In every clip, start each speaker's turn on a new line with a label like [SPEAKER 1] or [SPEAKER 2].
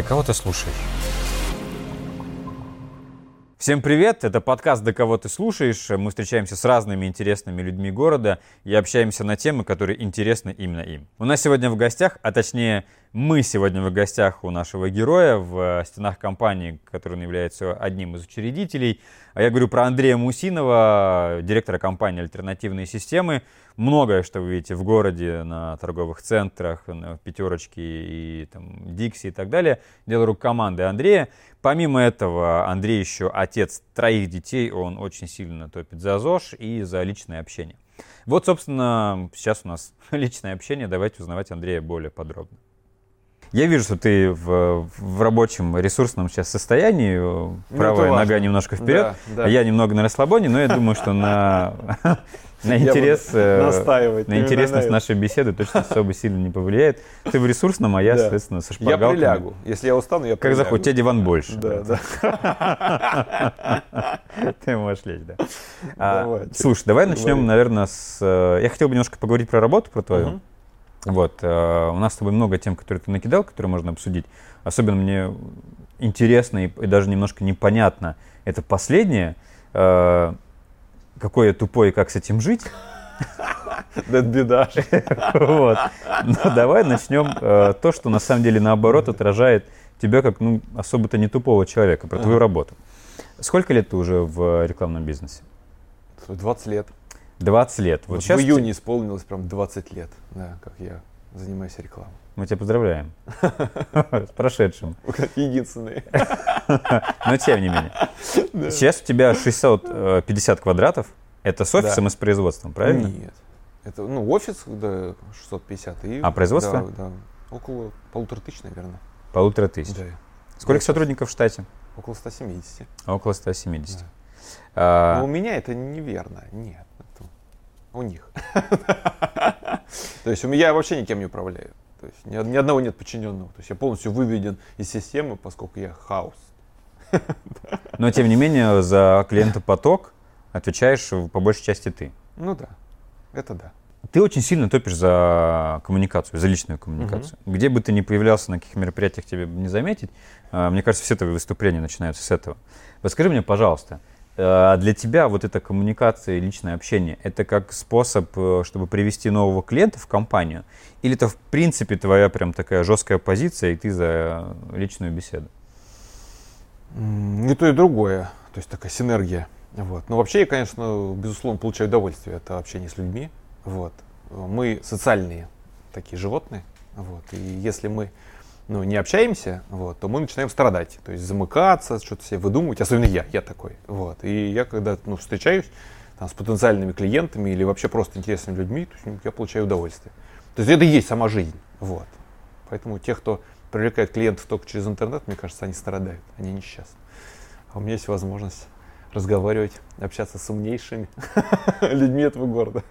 [SPEAKER 1] Да кого ты слушаешь? Всем привет, это подкаст «Да кого ты слушаешь». Мы встречаемся с разными интересными людьми города и общаемся на темы, которые интересны именно им. У нас сегодня в гостях, а точнее мы сегодня в гостях у нашего героя в стенах компании, который он является одним из учредителей. А я говорю про Андрея Мусинова, директора компании «Альтернативные системы». Многое, что вы видите в городе, на торговых центрах, на пятерочке и там, Дикси и так далее, дело рук команды Андрея. Помимо этого, Андрей еще отец троих детей, он очень сильно топит за ЗОЖ и за личное общение. Вот, собственно, сейчас у нас личное общение. Давайте узнавать Андрея более подробно. Я вижу, что ты в, в рабочем ресурсном сейчас состоянии. Ну, Правая нога немножко вперед, да, да. а я немного на расслабоне, но я думаю, что на, на интерес, э, настаивать, на интересность на нашей беседы точно особо сильно не повлияет. Ты в ресурсном, а я, да. соответственно, со шпаргалкой.
[SPEAKER 2] Я прилягу. Если я устану, я
[SPEAKER 1] прилягу. Как захочешь, у тебя диван больше.
[SPEAKER 2] Да, да.
[SPEAKER 1] Ты можешь лечь, да. А, слушай, давай начнем, наверное, с... Э, я хотел бы немножко поговорить про работу, про твою. Вот, э, у нас с тобой много тем, которые ты накидал, которые можно обсудить. Особенно мне интересно и, и даже немножко непонятно. Это последнее. Э, какой я тупой и как с этим жить.
[SPEAKER 2] Это беда.
[SPEAKER 1] Вот. Ну, давай начнем э, то, что на самом деле наоборот отражает тебя как ну, особо-то не тупого человека, про твою работу. Сколько лет ты уже в рекламном бизнесе?
[SPEAKER 2] 20 лет.
[SPEAKER 1] 20 лет.
[SPEAKER 2] Вот, вот сейчас в июне ты... исполнилось прям 20 лет, да, как я занимаюсь рекламой.
[SPEAKER 1] Мы тебя поздравляем с прошедшим.
[SPEAKER 2] Единственный.
[SPEAKER 1] Но тем не менее. Сейчас у тебя 650 квадратов. Это с офисом и с производством, правильно?
[SPEAKER 2] Нет. Это, ну, офис, да, 650. И,
[SPEAKER 1] а производство?
[SPEAKER 2] Да, да. Около полутора тысяч, наверное.
[SPEAKER 1] Полутора тысяч. Да. Сколько сотрудников в штате?
[SPEAKER 2] Около 170.
[SPEAKER 1] Около 170. Да.
[SPEAKER 2] А... Но у меня это неверно. Нет у них. То есть я вообще никем не управляю. То есть ни, ни одного нет подчиненного. То есть я полностью выведен из системы, поскольку я хаос.
[SPEAKER 1] Но тем не менее за клиентопоток отвечаешь по большей части ты.
[SPEAKER 2] Ну да, это да.
[SPEAKER 1] Ты очень сильно топишь за коммуникацию, за личную коммуникацию. Угу. Где бы ты ни появлялся, на каких мероприятиях тебе не заметить, а, мне кажется, все твои выступления начинаются с этого. Вот скажи мне, пожалуйста, для тебя вот эта коммуникация и личное общение, это как способ, э, чтобы привести нового клиента в компанию? Или это в принципе твоя прям такая жесткая позиция, и ты за личную беседу?
[SPEAKER 2] Не то и другое. То есть такая синергия. Вот. Но вообще я, конечно, безусловно, получаю удовольствие от общения с людьми. Вот. Мы социальные такие животные. Вот. И если мы ну, не общаемся, вот, то мы начинаем страдать, то есть замыкаться, что-то себе выдумывать, особенно я, я такой, вот, и я когда ну, встречаюсь там, с потенциальными клиентами или вообще просто интересными людьми, то есть, я получаю удовольствие. То есть это и есть сама жизнь, вот. Поэтому те, кто привлекает клиентов только через интернет, мне кажется, они страдают, они несчастны. А у меня есть возможность разговаривать, общаться с умнейшими людьми этого города.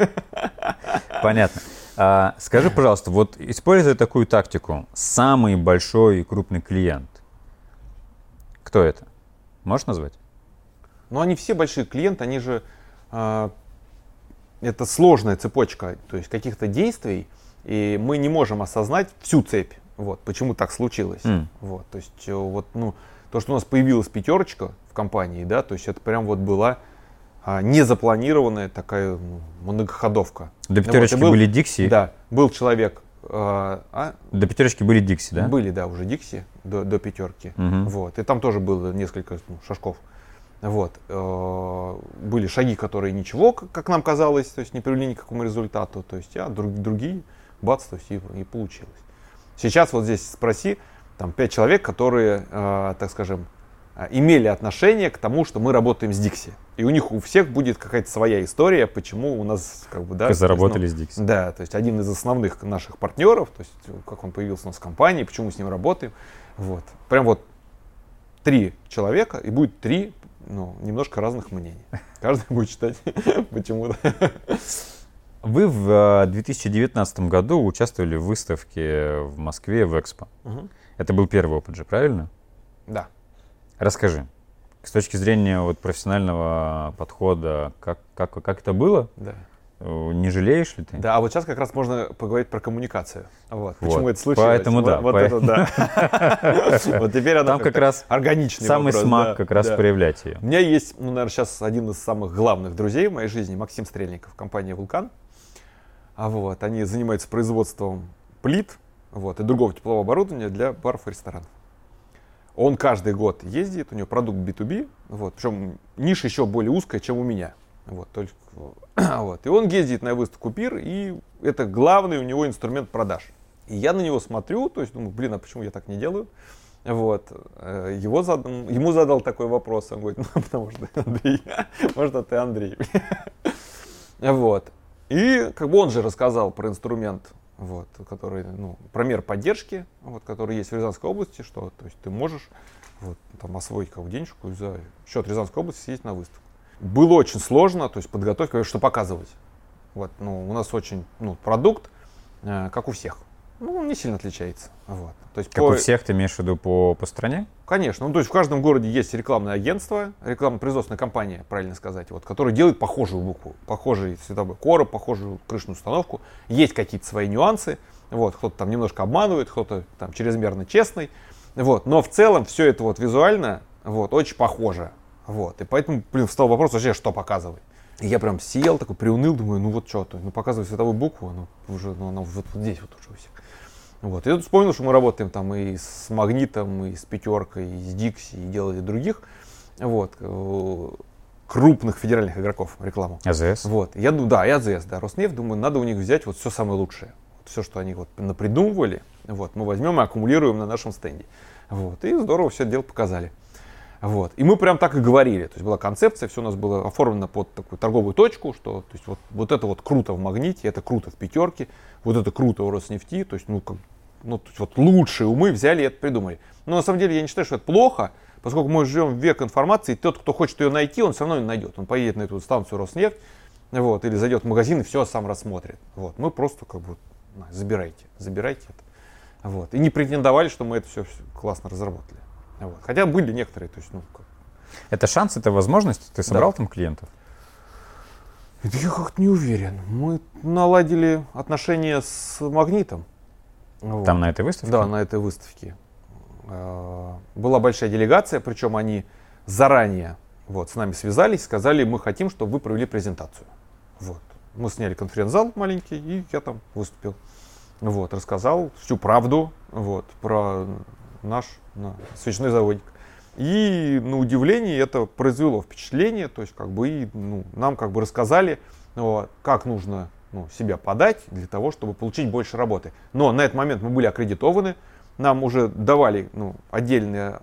[SPEAKER 1] Понятно. А, скажи, пожалуйста, вот используя такую тактику, самый большой и крупный клиент, кто это? Можешь назвать?
[SPEAKER 2] Ну, они все большие клиенты, они же... А, это сложная цепочка, то есть каких-то действий, и мы не можем осознать всю цепь. Вот, почему так случилось. Mm. Вот, то есть, э, вот, ну, то, что у нас появилась пятерочка в компании, да, то есть это прям вот была незапланированная такая ну, многоходовка.
[SPEAKER 1] До пятерочки вот, был, были Дикси?
[SPEAKER 2] Да, был человек. А,
[SPEAKER 1] а, до пятерочки были Дикси, да?
[SPEAKER 2] Были, да, уже Дикси до, до пятерки. Угу. Вот, и там тоже было несколько ну, шажков. Вот. Э, были шаги, которые ничего, как нам казалось, то есть не привели ни к какому результату. То есть, а друг, другие, бац, то есть и, и получилось. Сейчас вот здесь спроси, там пять человек, которые, э, так скажем, а, имели отношение к тому, что мы работаем с Dixie. И у них у всех будет какая-то своя история, почему у нас как бы, да.
[SPEAKER 1] Заработали ну, с Dixie.
[SPEAKER 2] Да, то есть один из основных наших партнеров, то есть как он появился у нас в компании, почему мы с ним работаем. Вот. Прям вот три человека, и будет три ну, немножко разных мнений. Каждый будет считать почему-то.
[SPEAKER 1] Вы в 2019 году участвовали в выставке в Москве в Экспо. Угу. Это был первый опыт же, правильно?
[SPEAKER 2] Да.
[SPEAKER 1] Расскажи. С точки зрения вот профессионального подхода, как, как, как это было?
[SPEAKER 2] Да.
[SPEAKER 1] Э, не жалеешь ли ты?
[SPEAKER 2] Да, а вот сейчас как раз можно поговорить про коммуникацию. Вот.
[SPEAKER 1] Вот.
[SPEAKER 2] Почему это случилось?
[SPEAKER 1] Поэтому да,
[SPEAKER 2] Вот, вот это да. Вот теперь она
[SPEAKER 1] как раз
[SPEAKER 2] органичный
[SPEAKER 1] Самый смак как раз проявлять ее.
[SPEAKER 2] У меня есть, ну, наверное, сейчас один из самых главных друзей в моей жизни, Максим Стрельников, компания «Вулкан». А вот, они занимаются производством плит вот, и другого теплового оборудования для баров и ресторанов. Он каждый год ездит, у него продукт B2B, вот, причем ниша еще более узкая, чем у меня. Вот, только, вот. И он ездит на выставку ПИР, и это главный у него инструмент продаж. И я на него смотрю, то есть думаю, блин, а почему я так не делаю? Вот. Э, Его зад... Ему задал такой вопрос, он говорит, ну, потому что Андрей, может, а ты Андрей. Вот. И как бы он же рассказал про инструмент, вот, который, ну, про мер поддержки, вот, который есть в Рязанской области, что то есть ты можешь вот, там, освоить как денежку и за счет Рязанской области съездить на выставку. Было очень сложно, то есть подготовка, что показывать. Вот, ну, у нас очень ну, продукт, э, как у всех. Ну, он не сильно отличается. Вот. То есть
[SPEAKER 1] Как
[SPEAKER 2] по-
[SPEAKER 1] у всех, ты имеешь в виду по, по стране?
[SPEAKER 2] Конечно. Ну, то есть в каждом городе есть рекламное агентство, рекламно-производственная компания, правильно сказать, вот, которая делает похожую букву, похожий световой короб, похожую крышную установку. Есть какие-то свои нюансы. Вот, кто-то там немножко обманывает, кто-то там чрезмерно честный. Вот. Но в целом все это вот визуально вот, очень похоже. Вот. И поэтому, блин, встал вопрос вообще, что показывать. И я прям сел, такой приуныл, думаю, ну вот что то ну показывай световую букву, ну уже, ну она вот, вот здесь вот уже у всех. Вот. И тут вспомнил, что мы работаем там и с Магнитом, и с Пятеркой, и с Дикси, и делали других вот, э, крупных федеральных игроков рекламу.
[SPEAKER 1] АЗС?
[SPEAKER 2] Вот. Я да, и АЗС, да, Роснефть, думаю, надо у них взять вот все самое лучшее. Вот все, что они вот напридумывали, вот, мы возьмем и аккумулируем на нашем стенде. Вот. И здорово все это дело показали. Вот. И мы прям так и говорили. То есть была концепция, все у нас было оформлено под такую торговую точку, что то есть вот, вот это вот круто в магните, это круто в пятерке, вот это круто у Роснефти. То есть, ну, как, ну, вот лучшие умы взяли и это придумали. Но на самом деле я не считаю, что это плохо, поскольку мы живем в век информации, и тот, кто хочет ее найти, он все равно ее найдет. Он поедет на эту станцию Роснефть, вот, или зайдет в магазин и все сам рассмотрит. Вот. Мы просто как бы на, забирайте, забирайте это. Вот. И не претендовали, что мы это все, классно разработали. Вот. Хотя были некоторые, то есть, ну, как-
[SPEAKER 1] Это шанс, это возможность? Ты собрал там клиентов?
[SPEAKER 2] Да я как-то не уверен. Мы наладили отношения с магнитом. Вот.
[SPEAKER 1] Там на этой выставке?
[SPEAKER 2] Да, на этой выставке. Э, Была большая делегация, причем они заранее вот, с нами связались, сказали, мы хотим, чтобы вы провели презентацию. Вот. Мы сняли конференц-зал маленький, и я там выступил. Вот, рассказал всю правду вот, про наш на, свечной заводик. И на удивление это произвело впечатление, то есть как бы и, ну, нам как бы рассказали, вот, как нужно ну, себя подать для того, чтобы получить больше работы. Но на этот момент мы были аккредитованы, нам уже давали ну, отдельные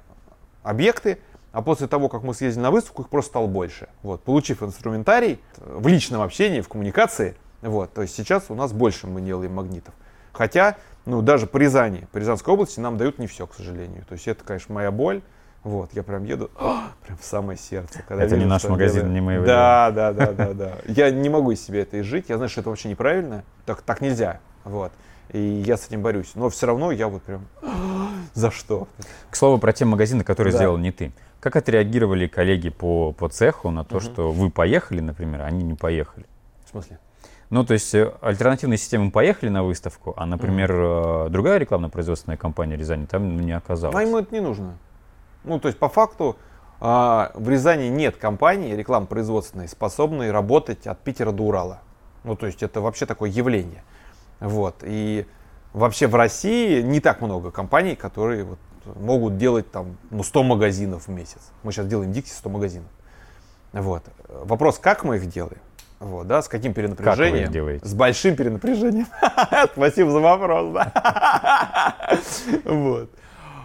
[SPEAKER 2] объекты, а после того, как мы съездили на выставку, их просто стало больше. Вот, получив инструментарий э, в личном общении, в коммуникации, вот, то есть сейчас у нас больше мы делаем магнитов. Хотя, ну, даже по Рязани, по Рязанской области нам дают не все, к сожалению. То есть это, конечно, моя боль. Вот, я прям еду «А!» прям в самое сердце. когда
[SPEAKER 1] Это не
[SPEAKER 2] вижу,
[SPEAKER 1] наш магазин,
[SPEAKER 2] делаю.
[SPEAKER 1] не мы его
[SPEAKER 2] Да, да, да, да, да. Я не могу из себя это изжить. Я знаю, что это вообще неправильно. Так, так нельзя. Вот. И я с этим борюсь. Но все равно я вот прям «А, за что?
[SPEAKER 1] К слову, про те магазины, которые
[SPEAKER 2] Да.
[SPEAKER 1] сделал не ты. Как отреагировали коллеги по, по цеху на то, что вы поехали, например, а они не поехали?
[SPEAKER 2] В смысле?
[SPEAKER 1] Ну, то есть э, альтернативные системы поехали на выставку, а, например, э, другая рекламно-производственная компания Рязани там не оказалась.
[SPEAKER 2] А ему это не нужно. Ну, то есть, по факту, а, в Рязани нет компании рекламно-производственной, способной работать от Питера до Урала. Ну, то есть, это вообще такое явление. Вот. И вообще в России не так много компаний, которые вот могут делать там, ну, 100 магазинов в месяц. Мы сейчас делаем Дикси 100 магазинов. Вот. Вопрос, как мы их делаем? Вот, да, с каким перенапряжением?
[SPEAKER 1] делаете?
[SPEAKER 2] С большим перенапряжением. Спасибо за вопрос. да. Вот.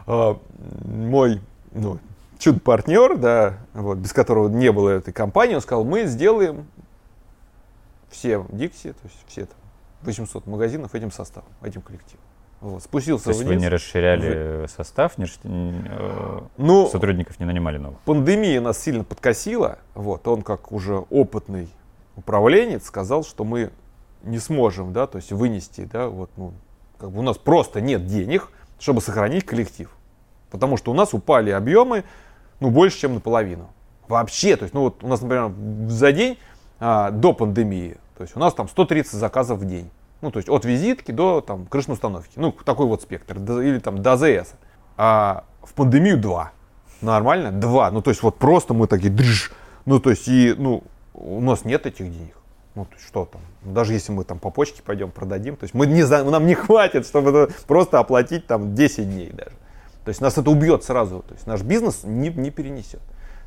[SPEAKER 2] А, Мой ну, чудо-партнер, да, вот, без которого не было этой компании, он сказал, мы сделаем все Дикси, то есть все там 800 магазинов этим составом, этим коллективом. Вот, спустился
[SPEAKER 1] То есть вы
[SPEAKER 2] вниз.
[SPEAKER 1] не расширяли состав, не, расш- не, э,
[SPEAKER 2] Ну,
[SPEAKER 1] сотрудников не нанимали новых?
[SPEAKER 2] пандемия нас сильно подкосила. Вот, он как уже опытный управленец сказал, что мы не сможем, да, то есть вынести, да, вот, ну, как бы у нас просто нет денег, чтобы сохранить коллектив. Потому что у нас упали объемы, ну, больше, чем наполовину. Вообще, то есть, ну, вот у нас, например, за день а, до пандемии То есть у нас там 130 заказов в день. Ну, то есть от визитки до там крышной установки. Ну, такой вот спектр. Или там до АЗС. А в пандемию 2. Нормально? 2. Ну, то есть вот просто мы такие држ. Ну, то есть и, ну, у нас нет этих денег. Ну, то есть что там? Даже если мы там по почте пойдем продадим, то есть мы не, нам не хватит, чтобы просто оплатить там 10 дней даже. То есть нас это убьет сразу. То есть наш бизнес не, не перенесет.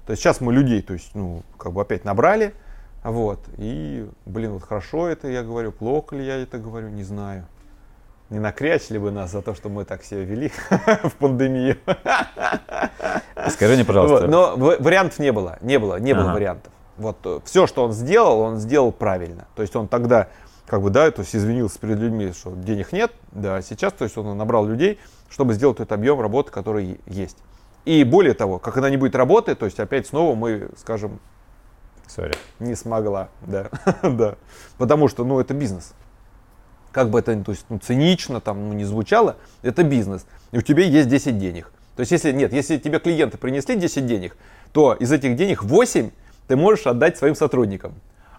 [SPEAKER 2] То есть сейчас мы людей, то есть, ну, как бы опять набрали, вот, и, блин, вот хорошо это я говорю, плохо ли я это говорю, не знаю. Не накрячили бы нас за то, что мы так себя вели в пандемию.
[SPEAKER 1] Скажи мне, пожалуйста.
[SPEAKER 2] Вот, но вариантов не было, не было, не было вариантов. Вот э, все, что он сделал, он сделал правильно. То есть он тогда, как бы, да, то есть извинился перед людьми, что денег нет, да, сейчас, то есть он набрал людей, чтобы сделать этот объем работы, который есть. И более того, как она не будет работать, то есть опять снова мы скажем,
[SPEAKER 1] Sorry.
[SPEAKER 2] не смогла, да, да, потому что, ну, это бизнес. Как бы это, то есть, ну, цинично там, ну, не звучало, это бизнес. И у тебя есть 10 денег. То есть, если нет, если тебе клиенты принесли 10 денег, то из этих денег 8 ты можешь отдать своим сотрудникам.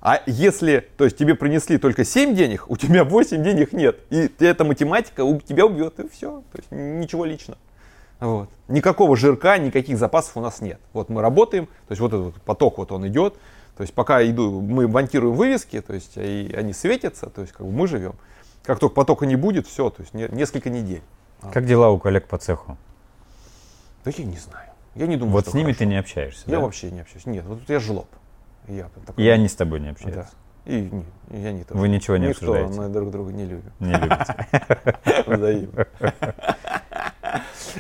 [SPEAKER 2] А если, то есть тебе принесли только 7 денег, у тебя 8 денег нет. И эта математика у тебя убьет, и все. То есть ничего личного. Вот. Никакого жирка, никаких запасов у нас нет. Вот мы работаем, то есть вот этот поток вот он идет. То есть пока иду, мы монтируем вывески, то есть и они светятся, то есть как бы мы живем. Как только потока не будет, все, то есть не, несколько недель.
[SPEAKER 1] Как дела у коллег по цеху?
[SPEAKER 2] Да я не знаю. Я не думаю,
[SPEAKER 1] Вот с ними хорошо. ты не общаешься,
[SPEAKER 2] Я
[SPEAKER 1] да?
[SPEAKER 2] вообще не общаюсь. Нет, вот я жлоб.
[SPEAKER 1] Я такой, и они с тобой не общаются.
[SPEAKER 2] Да. И не, я не тоже.
[SPEAKER 1] Вы ничего не
[SPEAKER 2] Никто,
[SPEAKER 1] обсуждаете?
[SPEAKER 2] мы друг друга не любим.
[SPEAKER 1] Не любите.
[SPEAKER 2] Взаимно.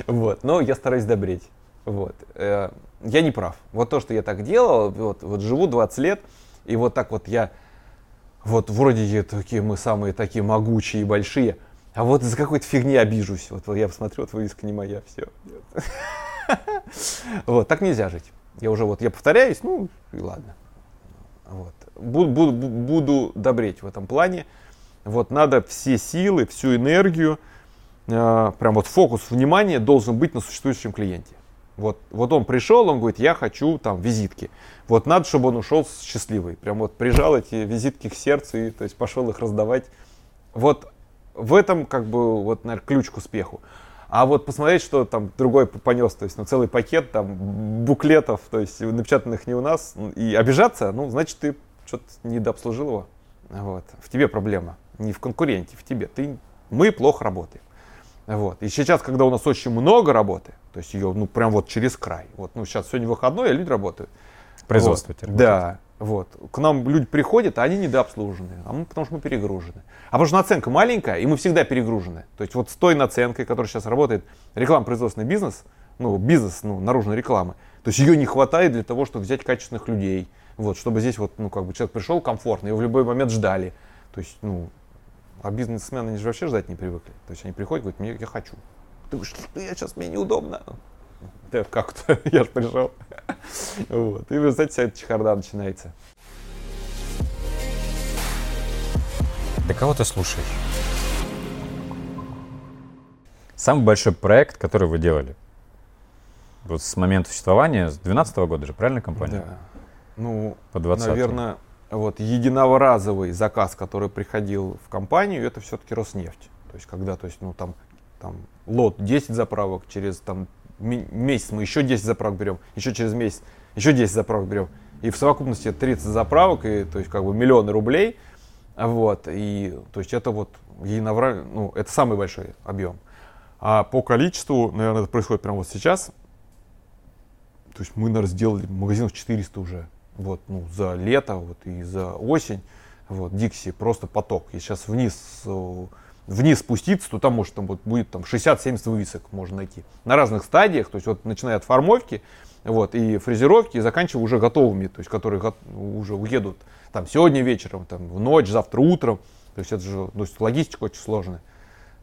[SPEAKER 2] Вот. Но я стараюсь добреть. Вот. Э, я не прав. Вот то, что я так делал, вот, вот живу 20 лет, и вот так вот я, вот вроде такие мы самые такие могучие и большие, а вот из-за какой-то фигни обижусь. Вот, вот я посмотрю, вот вывеска не моя, все. Вот, так нельзя жить. Я уже вот, я повторяюсь, ну и ладно. Вот. Буду, буду, буду добреть в этом плане. Вот надо все силы, всю энергию, э, прям вот фокус внимания должен быть на существующем клиенте. Вот, вот он пришел, он говорит, я хочу там визитки. Вот надо, чтобы он ушел счастливый. Прям вот прижал эти визитки к сердцу и то есть пошел их раздавать. Вот в этом как бы вот, наверное, ключ к успеху. А вот посмотреть, что там другой понес, то есть ну, целый пакет там буклетов, то есть напечатанных не у нас, и обижаться, ну, значит, ты что-то недообслужил его. Вот. В тебе проблема, не в конкуренте, в тебе. Ты, мы плохо работаем. Вот. И сейчас, когда у нас очень много работы, то есть ее, ну, прям вот через край. Вот, ну, сейчас сегодня выходной, а люди работают.
[SPEAKER 1] Производство
[SPEAKER 2] вот. Да. Вот. К нам люди приходят, а они недообслужены, а мы, потому что мы перегружены. А потому что наценка маленькая, и мы всегда перегружены. То есть вот с той наценкой, которая сейчас работает, реклама-производственный бизнес, ну, бизнес, ну, наружной рекламы, то есть ее не хватает для того, чтобы взять качественных людей, вот, чтобы здесь вот, ну, как бы человек пришел комфортно, его в любой момент ждали. То есть, ну, а бизнесмены, они же вообще ждать не привыкли. То есть они приходят, говорят, мне, я хочу. Ты говоришь, я сейчас, мне неудобно. Да как-то, я же пришел. Вот. И, вы знаете, вся эта чехарда начинается.
[SPEAKER 1] Да кого ты слушаешь? Самый большой проект, который вы делали? Вот с момента существования, с 2012 года же, правильно компания?
[SPEAKER 2] Да. Ну,
[SPEAKER 1] По 20
[SPEAKER 2] наверное, вот единоразовый заказ, который приходил в компанию, это все-таки Роснефть. То есть, когда, то есть, ну, там, там лот 10 заправок, через там месяц мы еще 10 заправок берем, еще через месяц еще 10 заправок берем. И в совокупности 30 заправок, и, то есть как бы миллионы рублей. Вот, и то есть это вот единовра... ну, это самый большой объем. А по количеству, наверное, это происходит прямо вот сейчас. То есть мы, наверное, сделали магазинов 400 уже. Вот, ну, за лето вот, и за осень. Вот, Дикси просто поток. И сейчас вниз э, вниз спуститься, то там может там вот будет там 60-70 вывесок можно найти на разных стадиях, то есть вот начиная от формовки, вот, и фрезеровки, и заканчивая уже готовыми, то есть которые уже уедут там сегодня вечером, там в ночь, завтра утром, то есть это же, то есть логистика очень сложная,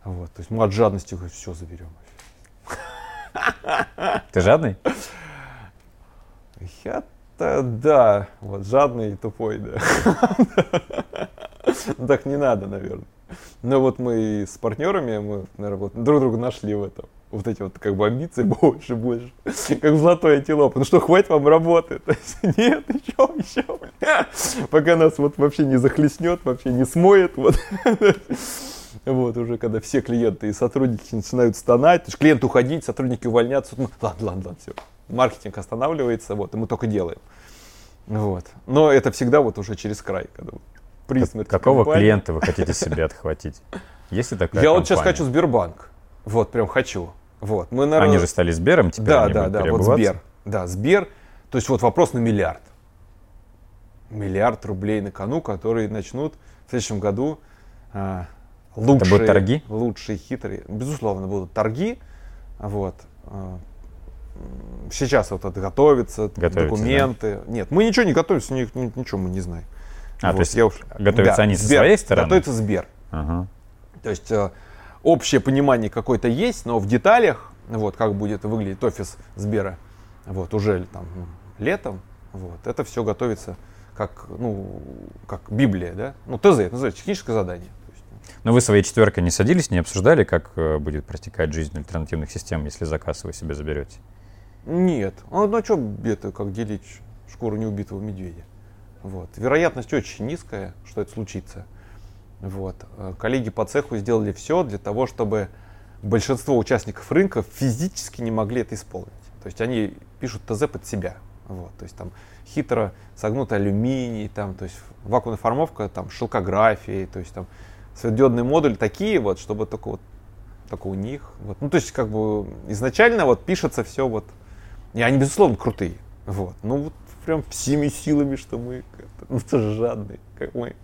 [SPEAKER 2] вот, то есть мы от жадности все заберем.
[SPEAKER 1] Ты жадный?
[SPEAKER 2] Я-то да, вот жадный и тупой, да. Так не надо, наверное. Но вот мы с партнерами, мы, наверное, вот друг друга нашли в этом. Вот эти вот как бы амбиции больше, больше. Как в золотой антилопы. Ну что, хватит вам работы? Нет, еще, еще. Пока нас вот вообще не захлестнет, вообще не смоет. Вот. Вот, уже когда все клиенты и сотрудники начинают стонать, то клиент уходить, сотрудники увольняться, ну, ладно, ладно, ладно, все. Маркетинг останавливается, вот, и мы только делаем. Вот. Но это всегда вот уже через край, когда
[SPEAKER 1] при смерти Какого компании. клиента вы хотите себе отхватить? Если такая
[SPEAKER 2] Я компания? вот сейчас хочу Сбербанк. Вот, прям хочу. Вот.
[SPEAKER 1] Мы, наверное... Они же стали Сбером теперь?
[SPEAKER 2] Да, да, да, вот Сбер. Да, Сбер. То есть вот вопрос на миллиард. Миллиард рублей на кону, которые начнут в следующем году а, лучшие, Это будут торги? Лучшие, хитрые. Безусловно, будут торги. Вот. А, сейчас вот это готовится, документы. Да? Нет, мы ничего не готовимся, ничего мы не знаем.
[SPEAKER 1] А, вот, то есть я уж... готовятся да, они Сбер, со своей стороны?
[SPEAKER 2] Готовится Сбер. Ага. То есть э, общее понимание какое-то есть, но в деталях, вот, как будет выглядеть офис Сбера, вот, уже там летом, вот, это все готовится как, ну, как Библия, да? Ну, ТЗ, это называется техническое задание.
[SPEAKER 1] Но вы своей четверкой не садились, не обсуждали, как э, будет протекать жизнь альтернативных систем, если заказ вы себе заберете?
[SPEAKER 2] Нет. А ну, а что это, как делить шкуру неубитого медведя? Вот. Вероятность очень низкая, что это случится. Вот. Э, коллеги по цеху сделали все для того, чтобы большинство участников рынка физически не могли это исполнить. То есть они пишут ТЗ под себя. Вот. То есть там хитро согнутый алюминий, там, то есть вакуумная формовка, там, шелкографии, то есть там светодиодный модуль такие вот, чтобы только вот только у них. Вот. Ну, то есть, как бы изначально вот пишется все вот. И они, безусловно, крутые. Вот. Ну, вот прям всеми силами, что мы ну, тоже жадные, как мы.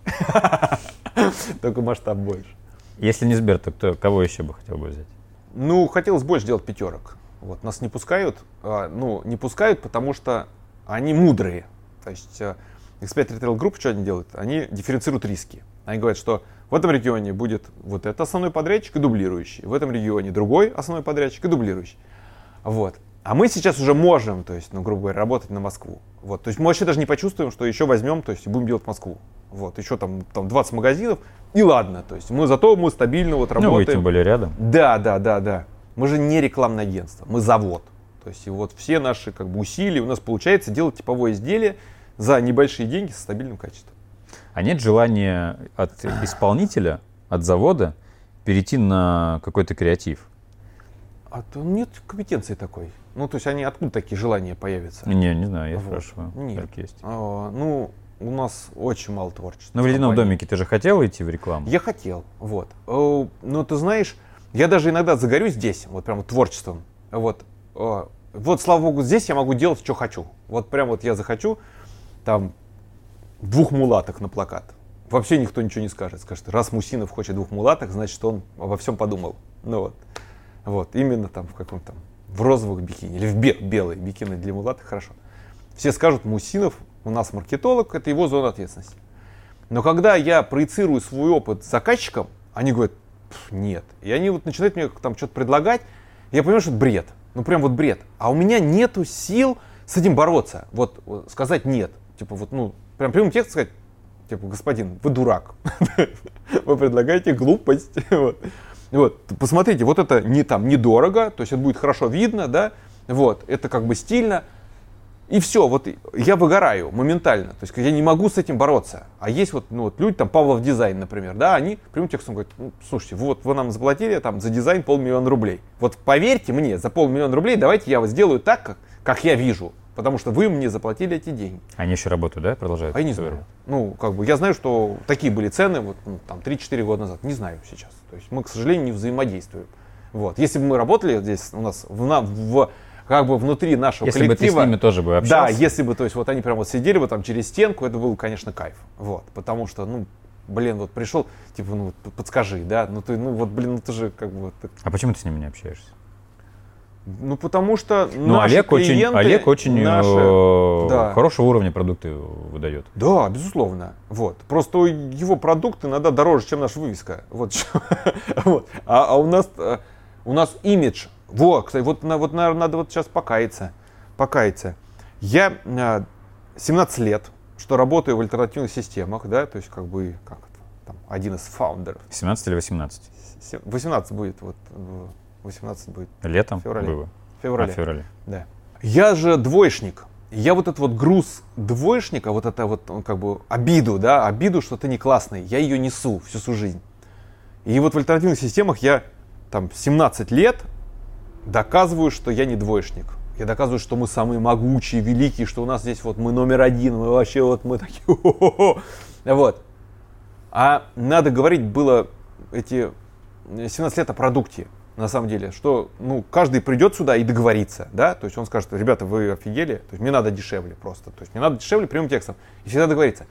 [SPEAKER 2] Только масштаб больше.
[SPEAKER 1] Если не Сбер, то кто, кого еще бы хотел бы взять?
[SPEAKER 2] Ну, хотелось больше делать пятерок. Вот, нас не пускают, а, ну, не пускают, потому что они мудрые. То есть, э, X5 Retail Group, что они делают? Они дифференцируют риски. Они говорят, что в этом регионе будет вот этот основной подрядчик и дублирующий. В этом регионе другой основной подрядчик и дублирующий. Вот. А мы сейчас уже можем, то есть, ну, грубо говоря, работать на Москву. Вот, то есть мы вообще даже не почувствуем, что еще возьмем, то есть будем делать Москву. Вот, еще там, там 20 магазинов, и ладно, то есть мы зато мы стабильно вот работаем. Ну, вы
[SPEAKER 1] тем более рядом.
[SPEAKER 2] Да, да, да, да. Мы же не рекламное агентство, мы завод. То есть и вот все наши как бы усилия у нас получается делать типовое изделие за небольшие деньги со стабильным качеством.
[SPEAKER 1] А нет желания от исполнителя, от завода перейти на какой-то креатив?
[SPEAKER 2] А то нет компетенции такой. Ну, то есть они откуда такие желания появятся?
[SPEAKER 1] Не, не знаю, я вот. спрашиваю.
[SPEAKER 2] Нет. Как есть. А, ну, у нас очень мало творчества.
[SPEAKER 1] Ну, в ледяном домике ты же хотел идти в рекламу?
[SPEAKER 2] Я хотел, вот. Э, но ты знаешь, я даже иногда загорюсь здесь, вот прям творчеством. Вот. Э, вот, слава богу, здесь я могу делать, что хочу. Вот прям вот я захочу, там, двух мулаток на плакат. Вообще никто ничего не скажет. Скажет, раз Мусинов хочет двух мулаток, значит, он обо всем подумал. Ну вот. Вот, именно там в каком-то в розовых бикини или в бе- белые бикини для мулаток, хорошо. Все скажут, Мусинов у нас маркетолог, это его зона ответственности. Но когда я проецирую свой опыт с заказчиком, они говорят, нет. И они вот начинают мне там что-то предлагать, я понимаю, что это бред. Ну прям вот бред. А у меня нету сил с этим бороться. Вот сказать нет. Типа вот, ну, прям прямым текстом сказать, типа, господин, вы дурак. Вы предлагаете глупость. Вот, посмотрите, вот это не там недорого, то есть это будет хорошо видно, да, вот, это как бы стильно, и все, вот я выгораю моментально, то есть я не могу с этим бороться. А есть вот, ну, вот люди, там, Павлов дизайн, например, да, они прямым текстом говорят, ну, слушайте, вот вы нам заплатили там за дизайн полмиллиона рублей. Вот поверьте мне, за полмиллиона рублей давайте я вот сделаю так, как, как я вижу. Потому что вы мне заплатили эти деньги.
[SPEAKER 1] Они еще работают, да, продолжают?
[SPEAKER 2] А я не знаю. Ну, как бы, я знаю, что такие были цены вот, ну, там 3-4 года назад. Не знаю сейчас. То есть мы, к сожалению, не взаимодействуем. Вот. Если бы мы работали здесь у нас в, в как бы внутри нашего
[SPEAKER 1] если
[SPEAKER 2] коллектива.
[SPEAKER 1] Если бы ты с ними тоже бы общался.
[SPEAKER 2] Да, если бы, то есть вот они прямо вот сидели бы там через стенку, это был, конечно, кайф. Вот. Потому что, ну, блин, вот пришел, типа, ну, подскажи, да, ну ты, ну вот, блин, ну ты же как бы... Вот,
[SPEAKER 1] а почему ты с ними не общаешься?
[SPEAKER 2] Ну, потому что
[SPEAKER 1] ну, наши Олег очень, Олег очень наши, э, да. хорошего уровня продукты выдает.
[SPEAKER 2] Да, безусловно. Вот. Просто его продукты иногда дороже, чем наша вывеска. Вот. вот. А, а у нас э, у нас имидж. Вот, кстати, вот, вот наверное, надо вот сейчас покаяться. Покаяться. Я 17 э, лет, что работаю в альтернативных системах, да, то есть как бы как там, один из фаундеров.
[SPEAKER 1] 17 или 18?
[SPEAKER 2] 18 будет, вот 18 будет.
[SPEAKER 1] Летом
[SPEAKER 2] В феврале.
[SPEAKER 1] было?
[SPEAKER 2] В феврале.
[SPEAKER 1] А, в феврале.
[SPEAKER 2] Да. Я же двоечник. Я вот этот вот груз двоечника, вот это вот как бы обиду, да, обиду, что ты не классный, я ее несу всю свою жизнь. И вот в альтернативных системах я там 17 лет доказываю, что я не двоечник. Я доказываю, что мы самые могучие, великие, что у нас здесь вот мы номер один, мы вообще вот мы такие, «О-хо-хо». вот. А надо говорить было эти 17 лет о продукте, на самом деле, что ну, каждый придет сюда и договорится, да, то есть он скажет, ребята, вы офигели, то есть мне надо дешевле просто, то есть мне надо дешевле прямым текстом, и всегда договориться.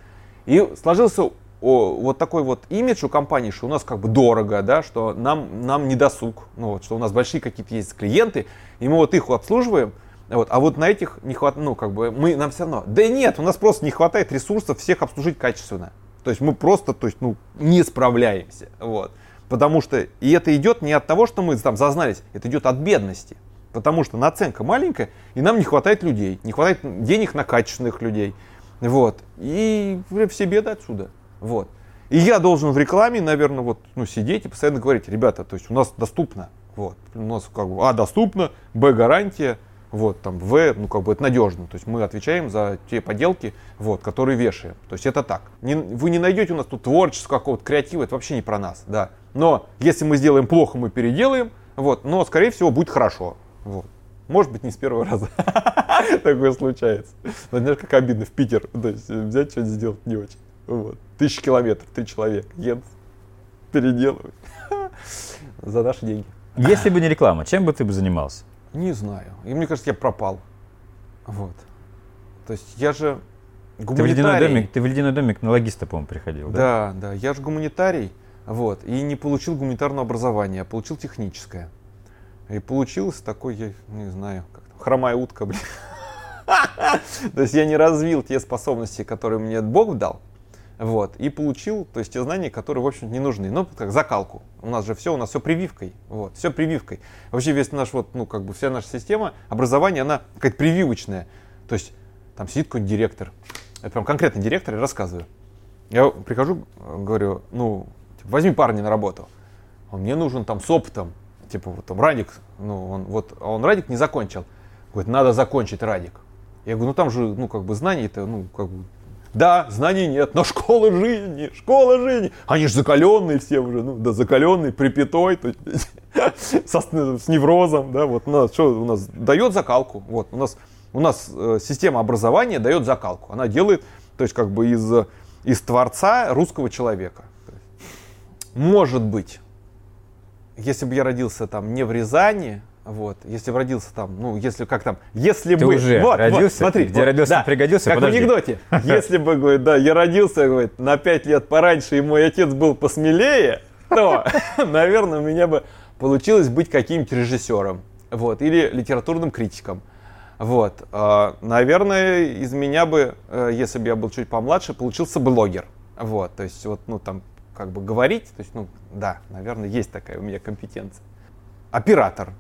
[SPEAKER 2] И сложился о, вот такой вот имидж у компании, что у нас как бы дорого, да, что нам, нам не досуг, ну вот, что у нас большие какие-то есть клиенты, и мы вот их обслуживаем, вот, а вот на этих не хватает, ну как бы мы, нам все равно, да нет, у нас просто не хватает ресурсов всех обслужить качественно. То есть мы просто, то есть, ну, не справляемся, вот. Потому что, и это идет не от того, что мы там зазнались, это идет от бедности. Потому что наценка маленькая, и нам не хватает людей, не хватает денег на качественных людей. Вот. И все беды отсюда. Вот. И я должен в рекламе, наверное, вот, ну, сидеть и постоянно говорить, ребята, то есть у нас доступно. Вот. У нас как бы А доступно, Б гарантия, вот, там, В, ну, как бы это надежно. То есть мы отвечаем за те поделки, вот, которые вешаем. То есть это так. Не, вы не найдете у нас тут творческого какого-то креатива, это вообще не про нас, да. Но если мы сделаем плохо, мы переделаем, вот, но, скорее всего, будет хорошо. Вот. Может быть, не с первого раза. Такое случается. Но знаешь, как обидно в Питер. То есть взять что-нибудь сделать не очень. Вот. Тысячи километров, три человека. Едут, переделывают. За наши деньги.
[SPEAKER 1] Если бы не реклама, чем бы ты бы занимался?
[SPEAKER 2] Не знаю. И мне кажется, я пропал. Вот. То есть я же
[SPEAKER 1] Ты в ледяной
[SPEAKER 2] гуманитарий.
[SPEAKER 1] домик, ты в ледяной домик на логиста, по-моему, приходил, да?
[SPEAKER 2] Да, да. Я же гуманитарий. Вот. И не получил гуманитарного образования, а получил техническое. И получилось такой, я не знаю, как там, хромая утка, блин. То есть я не развил те способности, которые мне Бог дал. Вот, и получил, то есть те знания, которые, в общем не нужны. Ну, как закалку. У нас же все, у нас все прививкой. Вот, все прививкой. Вообще весь наш, вот, ну, как бы вся наша система образования, она какая-то прививочная. То есть там сидит какой-нибудь директор. Это прям конкретный директор, я рассказываю. Я прихожу, говорю, ну, типа, возьми парня на работу. Он мне нужен там с опытом. Типа, вот там Радик, ну, он, вот, а он Радик не закончил. Говорит, надо закончить Радик. Я говорю, ну там же, ну, как бы знаний-то, ну, как бы, да, знаний нет, но школа жизни, школа жизни. Они же закаленные все уже, ну, да, закаленные, припятой, то есть, со, с неврозом, да, вот, у нас, что у нас дает закалку, вот, у нас, у нас э, система образования дает закалку, она делает, то есть, как бы из, из творца русского человека. Может быть, если бы я родился там не в Рязани, вот, если бы родился там, ну, если как там, если
[SPEAKER 1] Ты
[SPEAKER 2] бы...
[SPEAKER 1] уже
[SPEAKER 2] вот,
[SPEAKER 1] родился?
[SPEAKER 2] Вот, смотри,
[SPEAKER 1] Где
[SPEAKER 2] вот,
[SPEAKER 1] родился,
[SPEAKER 2] да,
[SPEAKER 1] пригодился?
[SPEAKER 2] Как
[SPEAKER 1] Подожди.
[SPEAKER 2] в анекдоте. Если бы, говорит, да, я родился, говорит, на 5 лет пораньше, и мой отец был посмелее, то, наверное, у меня бы получилось быть каким-нибудь режиссером, вот, или литературным критиком. Вот, а, наверное, из меня бы, э, если бы я был чуть помладше, получился блогер. Вот, то есть, вот, ну, там, как бы говорить, то есть, ну, да, наверное, есть такая у меня компетенция. Оператор.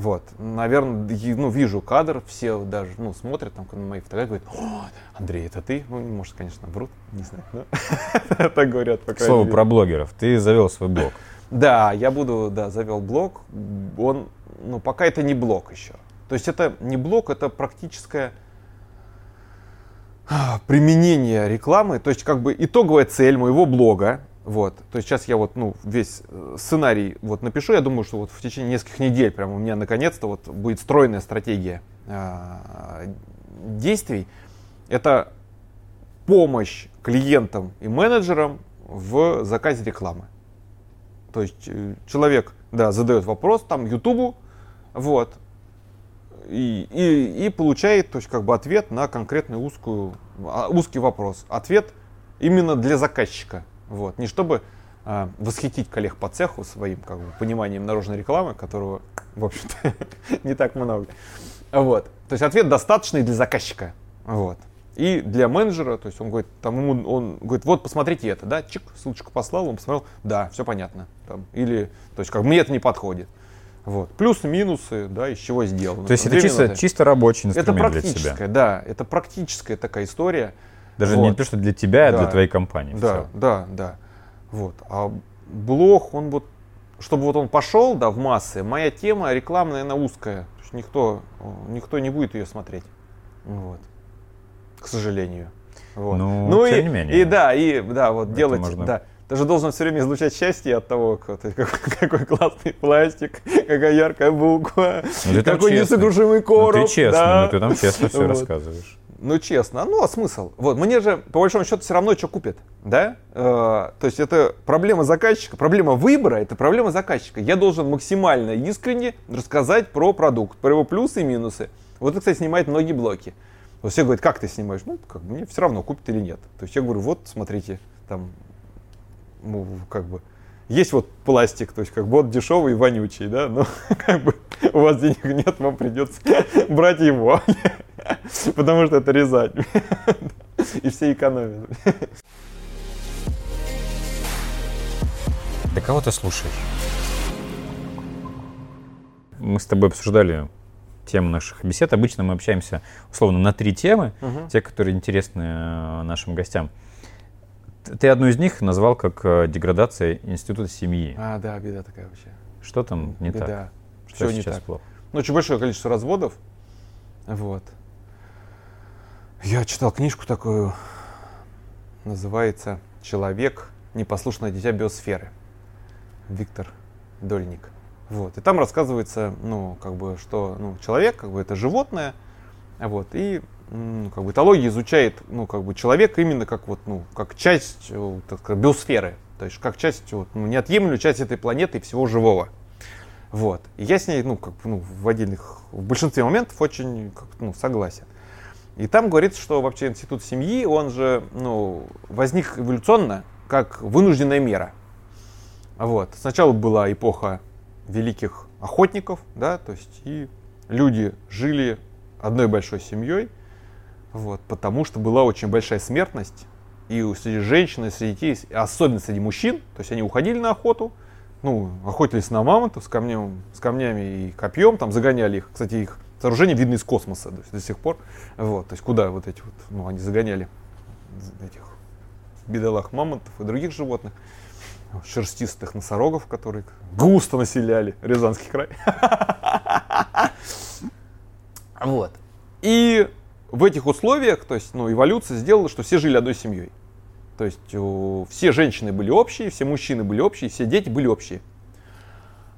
[SPEAKER 2] Вот, наверное, ну, вижу кадр, все даже, ну, смотрят там на мои фотографии, говорят, о, Андрей, это ты? Ну, может, конечно, врут, не знаю, но так говорят, по мере.
[SPEAKER 1] про блогеров. Ты завел свой блог.
[SPEAKER 2] Да, я буду, да, завел блог. Он, ну, пока это не блог еще. То есть это не блог, это практическое а, применение рекламы. То есть как бы итоговая цель моего блога. Вот. То есть сейчас я вот, ну, весь э, сценарий вот напишу. Я думаю, что вот в течение нескольких недель прямо у меня наконец-то вот будет стройная стратегия а, действий. Это помощь клиентам и менеджерам в заказе рекламы. То есть э, человек, да, задает вопрос там Ютубу, вот, и, и, и получает, то есть как бы ответ на конкретный узкую, а, узкий вопрос. Ответ именно для заказчика, вот, не чтобы а, восхитить коллег по цеху своим как бы, пониманием наружной рекламы, которого, в общем-то, не так много. Вот. То есть ответ достаточный для заказчика. Вот. И для менеджера, то есть он говорит, там ему, он говорит, вот посмотрите это, да, чик, ссылочку послал, он посмотрел, да, все понятно. Там, или, то есть как мне это не подходит. Вот. Плюсы, минусы, да, из чего сделано.
[SPEAKER 1] То есть это чисто,
[SPEAKER 2] минуты.
[SPEAKER 1] чисто рабочий
[SPEAKER 2] Это
[SPEAKER 1] инструмент для тебя.
[SPEAKER 2] практическая, да, это практическая такая история.
[SPEAKER 1] Даже
[SPEAKER 2] Вот.
[SPEAKER 1] не то, что для тебя, а
[SPEAKER 2] Да.
[SPEAKER 1] для твоей компании.
[SPEAKER 2] Да, да, да. Вот. А блог, он вот, чтобы вот он пошел, да, в массы, моя тема рекламная, она узкая. То есть никто, никто не будет ее смотреть. Вот. К сожалению. Вот.
[SPEAKER 1] Ну, ну тем
[SPEAKER 2] и,
[SPEAKER 1] не менее.
[SPEAKER 2] И да, и да, вот
[SPEAKER 1] Это
[SPEAKER 2] делать,
[SPEAKER 1] можно-
[SPEAKER 2] да. Ты же должен все время излучать счастье от того, какой, какой классный пластик, какая яркая буква,
[SPEAKER 1] Ну,
[SPEAKER 2] какой
[SPEAKER 1] честный.
[SPEAKER 2] несокрушимый
[SPEAKER 1] Ну,
[SPEAKER 2] короб.
[SPEAKER 1] ты честно,
[SPEAKER 2] да.
[SPEAKER 1] ну, ты там честно все
[SPEAKER 2] Вот.
[SPEAKER 1] рассказываешь.
[SPEAKER 2] Ну, честно. Ну, а смысл? Вот, мне же, по большому счету, все равно, что купят, да? Э, то есть это проблема заказчика, проблема выбора, это проблема заказчика. Я должен максимально искренне рассказать про продукт, про его плюсы и минусы. Вот это, кстати, снимает многие блоки. Вот все говорят, как ты снимаешь? Ну, как бы мне все равно, купит или нет. То есть я говорю, вот, смотрите, там, ну, как бы, есть вот пластик, то есть как бы вот дешевый и вонючий, да, но как бы у вас денег нет, вам придется брать его, потому что это резать. И все экономят.
[SPEAKER 1] Да кого ты слушаешь? Мы с тобой обсуждали тему наших бесед. Обычно мы общаемся условно на три темы, те, которые интересны э, нашим гостям. Ты одну из них назвал как э, деградация института семьи.
[SPEAKER 2] А, да, беда такая вообще.
[SPEAKER 1] Что там не так?
[SPEAKER 2] Беда.
[SPEAKER 1] Что
[SPEAKER 2] Все не так.
[SPEAKER 1] плохо?
[SPEAKER 2] Ну, очень большое количество разводов. Вот. Я читал книжку такую, называется «Человек. Непослушное дитя биосферы». Виктор Дольник. Вот. И там рассказывается, ну, как бы, что ну, человек, как бы, это животное, вот, и как бы этология изучает, ну, как бы, человека именно как вот, ну, как часть, э, так сказать, биосферы, то есть как часть, вот, ну, неотъемлемую часть этой планеты и всего живого. Вот. И я с ней, ну, как, ну, в отдельных, в большинстве моментов очень, как, ну, согласен. И там говорится, что вообще институт семьи, он же, ну, возник эволюционно как вынужденная мера. Вот. Сначала была эпоха великих охотников, да, то есть и люди жили одной большой семьей, вот, потому что была очень большая смертность, и среди женщин, и среди детей, особенно среди мужчин, то есть они уходили на охоту, ну, охотились на мамонтов с, камнем, с камнями и копьем, там загоняли их, кстати, их сооружения видны из космоса то есть до сих пор, вот, то есть куда вот эти вот, ну, они загоняли этих бедолах мамонтов и других животных, шерстистых носорогов, которые густо населяли Рязанский край. Вот. И в этих условиях, то есть, ну, эволюция сделала, что все жили одной семьей. То есть у- все женщины были общие, все мужчины были общие, все дети были общие.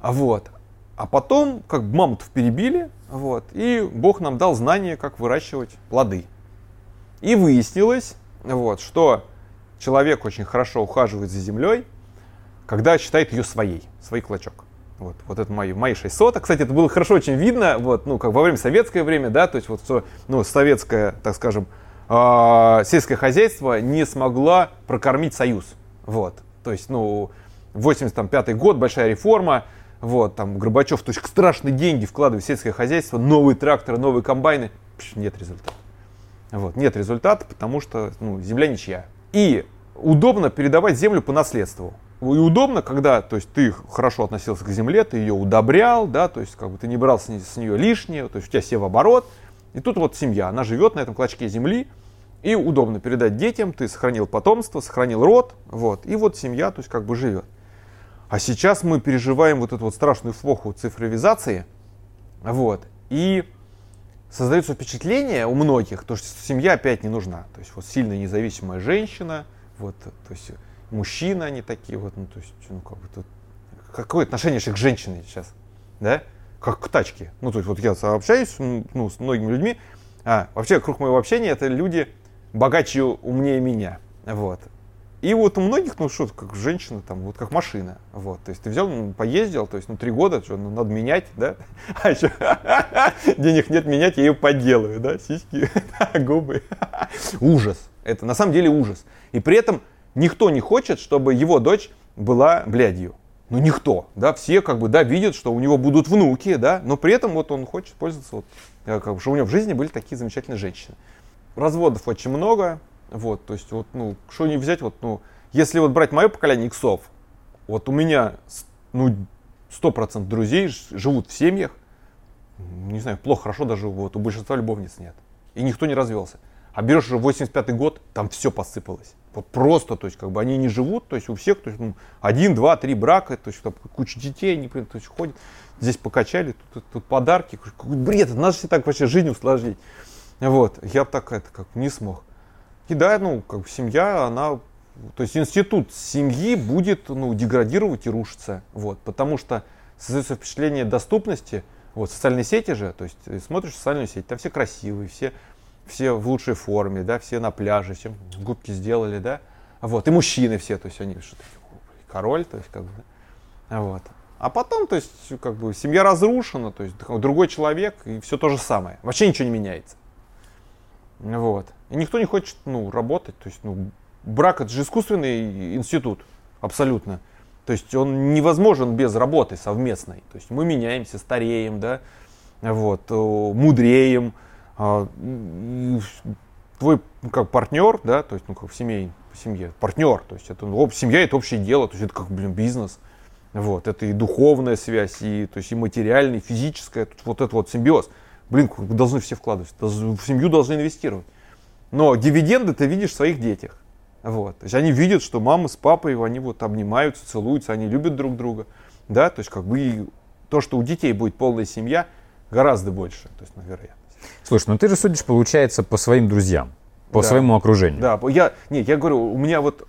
[SPEAKER 2] А вот. А потом, как бы мамонтов перебили, вот, и Бог нам дал знание, как выращивать плоды. И выяснилось, вот, что человек очень хорошо ухаживает за землей, когда считает ее своей, свой клочок. Вот, вот это мои, мои 6 соток. Кстати, это было хорошо очень видно, вот, ну, как во время советское время, да, то есть вот что, ну, советское, так скажем, а, сельское хозяйство не смогла прокормить союз. Вот, то есть, ну, 85 год, большая реформа, вот, там, Горбачев, то есть страшные деньги вкладывает в сельское хозяйство, новые тракторы, новые комбайны, Пш, нет результата. Вот, нет результата, потому что ну, земля ничья. И удобно передавать землю по наследству. И удобно, когда то есть, ты хорошо относился к земле, ты ее удобрял, да, то есть как бы ты не брал с, с нее лишнее, то есть у тебя все в оборот. И тут вот семья, она живет на этом клочке земли, и удобно передать детям, ты сохранил потомство, сохранил род, вот, и вот семья, то есть как бы живет. А сейчас мы переживаем вот эту вот страшную эпоху цифровизации, вот, и создается впечатление у многих, то, что семья опять не нужна. То есть вот сильная независимая женщина, вот, то есть мужчины они такие вот, ну то есть, ну как бы тут, какое отношение к женщине сейчас, да? Как к тачке. Ну то есть вот я общаюсь ну, с многими людьми, а вообще круг моего общения это люди богаче, умнее меня, вот. И вот у многих, ну что, как женщина, там, вот как машина, вот, то есть ты взял, ну, поездил, то есть, ну, три года, что, ну, надо менять, да, а еще денег нет менять, я ее подделаю, да, сиськи, губы, ужас, это на самом деле ужас, и при этом никто не хочет, чтобы его дочь была блядью, ну, никто, да, все, как бы, да, видят, что у него будут внуки, да, но при этом вот он хочет пользоваться, вот, э, как бы, что у него в жизни были такие замечательные женщины. Разводов очень много, вот, то есть, вот, ну, что не взять, вот, ну, если вот брать мое поколение иксов, вот у меня, ну, 100% друзей живут в семьях, не знаю, плохо, хорошо даже, вот, у большинства любовниц нет. И никто не развелся. А берешь уже 85 год, там все посыпалось. Вот просто, то есть, как бы они не живут, то есть у всех, то есть, ну, один, два, три брака, то есть, там, куча детей, они, то есть, ходят, здесь покачали, тут, тут, подарки, какой бред, надо же так вообще жизнь усложнить. Вот, я так это как не смог. И да, ну, как семья, она, то есть институт семьи будет, ну, деградировать и рушиться, вот, потому что создается впечатление доступности, вот, социальные сети же, то есть ты смотришь социальную сеть, там все красивые, все все в лучшей форме, да, все на пляже, все губки сделали, да, вот, и мужчины все, то есть они что король, то есть как бы, вот. А потом, то есть, как бы, семья разрушена, то есть, другой человек, и все то же самое. Вообще ничего не меняется. Вот. И никто не хочет, ну, работать, то есть, ну, брак это же искусственный институт, абсолютно. То есть, он невозможен без работы совместной. То есть, мы меняемся, стареем, да, вот, мудреем, а, твой ну, как партнер, да, то есть, ну, как в семье, в семье, партнер, то есть, это, ну, семья это общее дело, то есть, это как, блин, бизнес, вот, это и духовная связь, и, то есть, и материальная, и физическая, вот это вот симбиоз. Блин, должны все вкладывать, в семью должны инвестировать. Но дивиденды ты видишь в своих детях. Вот. То есть они видят, что мама с папой, они вот обнимаются, целуются, они любят друг друга. Да, то есть как бы то, что у детей будет полная семья, гораздо больше, то есть, наверное.
[SPEAKER 1] Слушай, ну ты же судишь, получается, по своим друзьям, по да. своему окружению.
[SPEAKER 2] Да, я, нет, я говорю, у меня вот,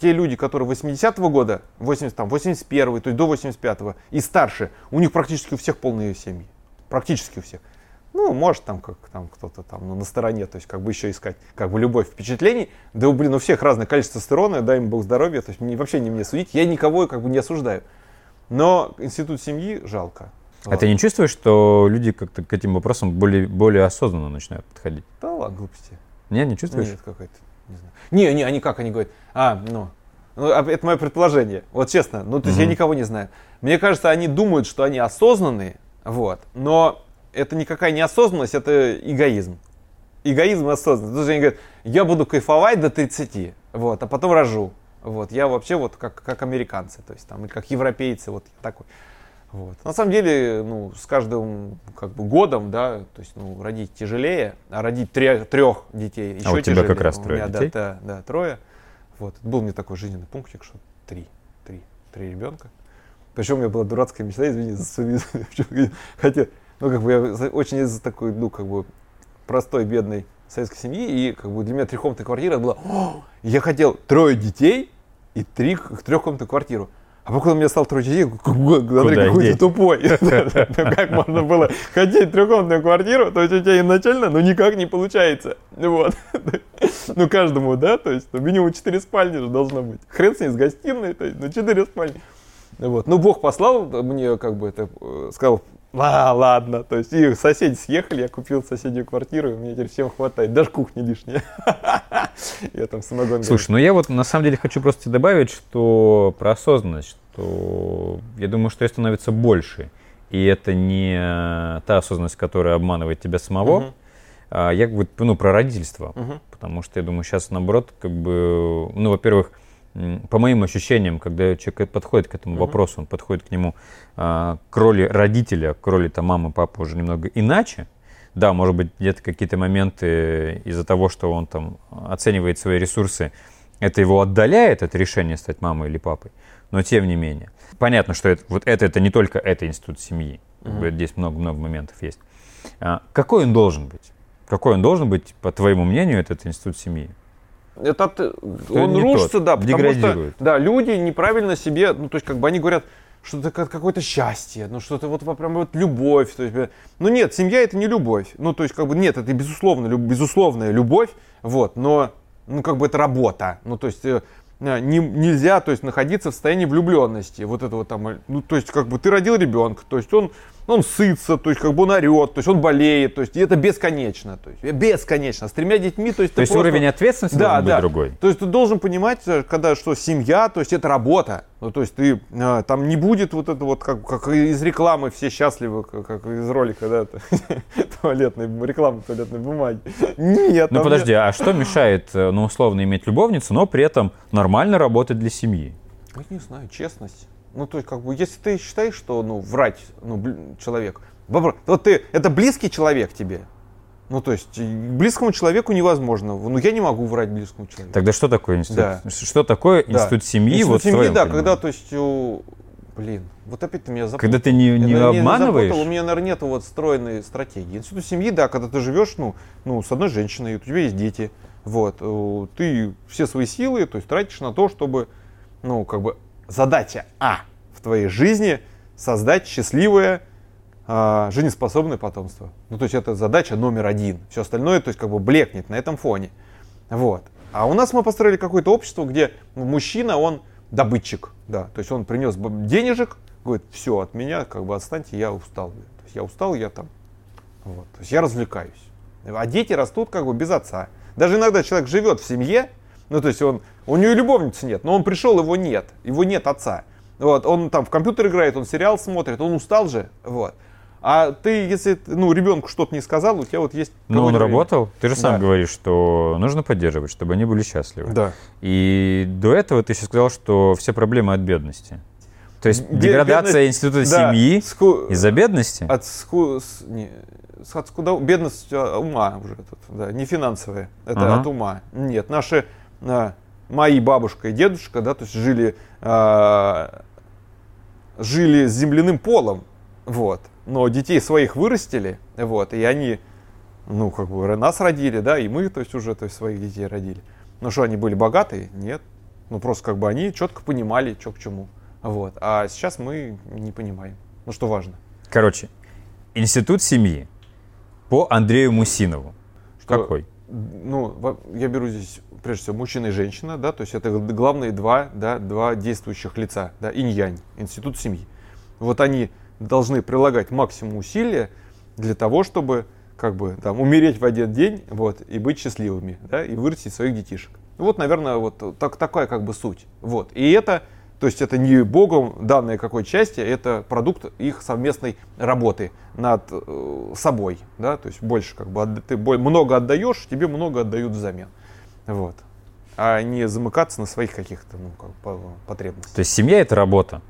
[SPEAKER 2] те люди, которые 80-го года, 80, там, 81 то есть до 85-го и старше, у них практически у всех полные семьи. Практически у всех. Ну, может, там, как там кто-то там ну, на стороне, то есть, как бы еще искать, как бы, любовь впечатлений. Да, блин, у всех разное количество тестостерона, дай им Бог здоровья, то есть, мне, вообще не мне судить, я никого, как бы, не осуждаю. Но институт семьи жалко.
[SPEAKER 1] А ты не чувствуешь, что люди как-то к этим вопросам более, более осознанно начинают подходить?
[SPEAKER 2] Да ладно, глупости.
[SPEAKER 1] Нет, не чувствуешь?
[SPEAKER 2] Нет, какая-то, не знаю. Не, не, они как, они говорят, а, ну, ну а это мое предположение, вот честно, ну, то есть угу. я никого не знаю. Мне кажется, они думают, что они осознанные, вот, но это никакая не осознанность, это эгоизм. Эгоизм и осознанность. Потому что они говорят, я буду кайфовать до 30, вот, а потом рожу. Вот, я вообще вот как, как американцы, то есть там, или как европейцы, вот такой. Вот. На самом деле, ну, с каждым как бы, годом, да, то есть, ну, родить тяжелее, а родить трех, трех детей еще
[SPEAKER 1] а у тебя
[SPEAKER 2] тяжелее.
[SPEAKER 1] как раз трое
[SPEAKER 2] меня,
[SPEAKER 1] детей?
[SPEAKER 2] Да, да, да, трое. Вот. Был мне такой жизненный пунктик, что три, три, три ребенка. Причем у меня была дурацкая мечта, извини за. Хотя, ну, как бы я очень из такой, ну, как бы простой, бедной советской семьи, и как бы для меня трехкомнатная квартира была, я хотел трое детей и три, трехкомнатную квартиру. А потом у меня стал трое детей, Андрей, какой ты тупой. Ну, как можно было хотеть трехкомнатную квартиру, то есть у тебя изначально, ну никак не получается. Вот. Ну каждому, да, то есть минимум четыре спальни же должно быть. Хрен с ней, с гостиной, то есть, ну четыре спальни. Вот. Ну Бог послал мне, как бы это, э, сказал, а, ладно. То есть и соседи съехали, я купил соседнюю квартиру, и мне теперь всем хватает. Даже кухни лишняя.
[SPEAKER 1] Я там самогон. Слушай, ну я вот на самом деле хочу просто добавить, что про осознанность, что я думаю, что ее становится больше. И это не та осознанность, которая обманывает тебя самого. А я как бы, ну, про родительство. Потому что я думаю, сейчас наоборот, как бы, ну, во-первых, по моим ощущениям, когда человек подходит к этому вопросу, он подходит к нему а, к роли родителя, к роли там, мамы, папы уже немного иначе. Да, может быть, где-то какие-то моменты из-за того, что он там оценивает свои ресурсы, это его отдаляет от решения стать мамой или папой. Но тем не менее. Понятно, что это, вот это, это не только это институт семьи. Uh-huh. Здесь много-много моментов есть. А, какой он должен быть? Какой он должен быть, по твоему мнению, этот институт семьи?
[SPEAKER 2] Этот, он рушится, тот, да, потому что да, люди неправильно себе, ну, то есть, как бы они говорят, что это какое-то счастье, ну, что-то вот прям вот любовь. То есть, ну, нет, семья это не любовь. Ну, то есть, как бы, нет, это безусловно, люб, безусловная любовь, вот, но, ну, как бы это работа. Ну, то есть, э, не, нельзя, то есть, находиться в состоянии влюбленности. Вот это вот там, ну, то есть, как бы, ты родил ребенка, то есть, он он сытся, то есть как бы он орет, то есть он болеет, то есть и это бесконечно, то есть бесконечно. С тремя детьми, то есть...
[SPEAKER 1] То есть просто... уровень ответственности да, должен да. быть другой.
[SPEAKER 2] То есть ты должен понимать, э, когда что семья, то есть это работа. Ну, то есть ты, э, там не будет вот это вот, как, как из рекламы все счастливы, как, как из ролика, да, туалетной, рекламы туалетной бумаги.
[SPEAKER 1] Нет. Ну подожди, нет. а что мешает, э, ну условно, иметь любовницу, но при этом нормально работать для семьи?
[SPEAKER 2] Я не знаю, честность. Ну, то есть, как бы, если ты считаешь, что, ну, врать, ну, человек, вот ты, это близкий человек тебе, Ну, то есть, близкому человеку невозможно. Ну, я не могу врать близкому человеку.
[SPEAKER 1] Тогда что такое институт?
[SPEAKER 2] Да.
[SPEAKER 1] Что такое институт семьи?
[SPEAKER 2] Институт
[SPEAKER 1] вот
[SPEAKER 2] семьи, да,
[SPEAKER 1] понимании?
[SPEAKER 2] когда, то есть, у- блин, вот опять ты меня запутал.
[SPEAKER 1] Когда ты не,
[SPEAKER 2] Я,
[SPEAKER 1] не обманываешь?
[SPEAKER 2] запутал, у меня, наверное, нету вот стройной стратегии. Институт семьи, да, когда ты живешь, ну, ну, с одной женщиной, у тебя есть дети, вот, ты все свои силы, то есть, тратишь на то, чтобы, ну, как бы, задача А в твоей жизни создать счастливое, а, жизнеспособное потомство. Ну, то есть, это задача номер один. Все остальное, то есть, как бы, блекнет на этом фоне. Вот. А у нас мы построили какое-то общество, где мужчина, он добытчик, да, то есть он принес денежек, говорит, все, от меня, как бы отстаньте, я устал. То есть я устал, я там, вот, то есть я развлекаюсь. А дети растут как бы без отца. Даже иногда человек живет в семье, ну то есть он, у и любовницы нет, но он пришел, его нет, его нет отца. Вот, он там в компьютер играет, он сериал смотрит, он устал же, вот. А ты, если, ну, ребенку что-то не сказал, у тебя вот есть...
[SPEAKER 1] Но он
[SPEAKER 2] время.
[SPEAKER 1] работал. Ты же сам
[SPEAKER 2] Да.
[SPEAKER 1] говоришь, что нужно поддерживать, чтобы они были счастливы.
[SPEAKER 2] Да.
[SPEAKER 1] И до этого ты еще сказал, что все проблемы от бедности. То есть
[SPEAKER 2] Бе-
[SPEAKER 1] деградация
[SPEAKER 2] бедность-
[SPEAKER 1] института
[SPEAKER 2] да,
[SPEAKER 1] семьи
[SPEAKER 2] ску-
[SPEAKER 1] из-за бедности?
[SPEAKER 2] От ску... с- не, от скуда... бедность а, ума уже тут, да, не финансовая, это
[SPEAKER 1] Ага.
[SPEAKER 2] от ума. Нет, наши, а, мои бабушка и дедушка, да, то есть жили, а, жили с земляным полом, вот, но детей своих вырастили, вот, и они, ну, как бы нас родили, да, и мы, то есть уже, то есть своих детей родили. Ну что, они были богатые? Нет. Ну, просто как бы они четко понимали, что к чему. Вот. А сейчас мы не понимаем. Ну, что важно.
[SPEAKER 1] Короче, институт семьи по Андрею Мусинову.
[SPEAKER 2] Что,
[SPEAKER 1] Какой?
[SPEAKER 2] Ну, я беру здесь, прежде всего, мужчина и женщина, да, то есть это главные два, да, два действующих лица, да, инь-янь, институт семьи. Вот они должны прилагать максимум усилия для того, чтобы как бы там умереть в один день, вот, и быть счастливыми, да, и вырастить своих детишек. Вот, наверное, вот так, такая как бы суть. Вот. И это, то есть это не Богом данное какой части, это продукт их совместной работы над э, собой, да, то есть больше как бы ты много отдаешь, тебе много отдают взамен, вот, а не замыкаться на своих каких-то ну, как потребностях.
[SPEAKER 1] То есть семья это работа.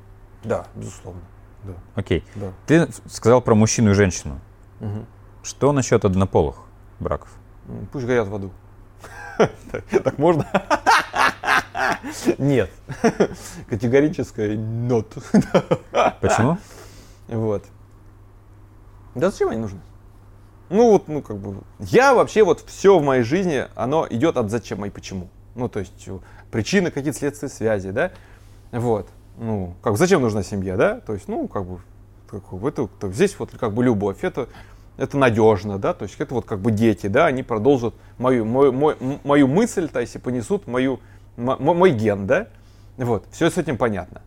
[SPEAKER 2] Да, безусловно, да,
[SPEAKER 1] Окей.
[SPEAKER 2] да.
[SPEAKER 1] Ты сказал про мужчину и женщину.
[SPEAKER 2] Мгм.
[SPEAKER 1] Что насчет однополых браков?
[SPEAKER 2] Пусть горят в аду. Так можно? Нет. Категорическое not.
[SPEAKER 1] Почему?
[SPEAKER 2] Вот. Да зачем они нужны? Ну вот, ну как бы, я вообще вот все в моей жизни, оно идет от зачем и почему. Ну то есть причины, какие-то следствия связи, да? Вот. Ну, как зачем нужна семья, да? То есть, ну, как бы, как это, то здесь вот как бы любовь, это, это надежно, да? То есть это вот как бы дети, да? Они продолжат мою, мой, мой- м- мою мысль, то есть и понесут мою, мо- мо- мой ген, да? Вот, все с этим понятно.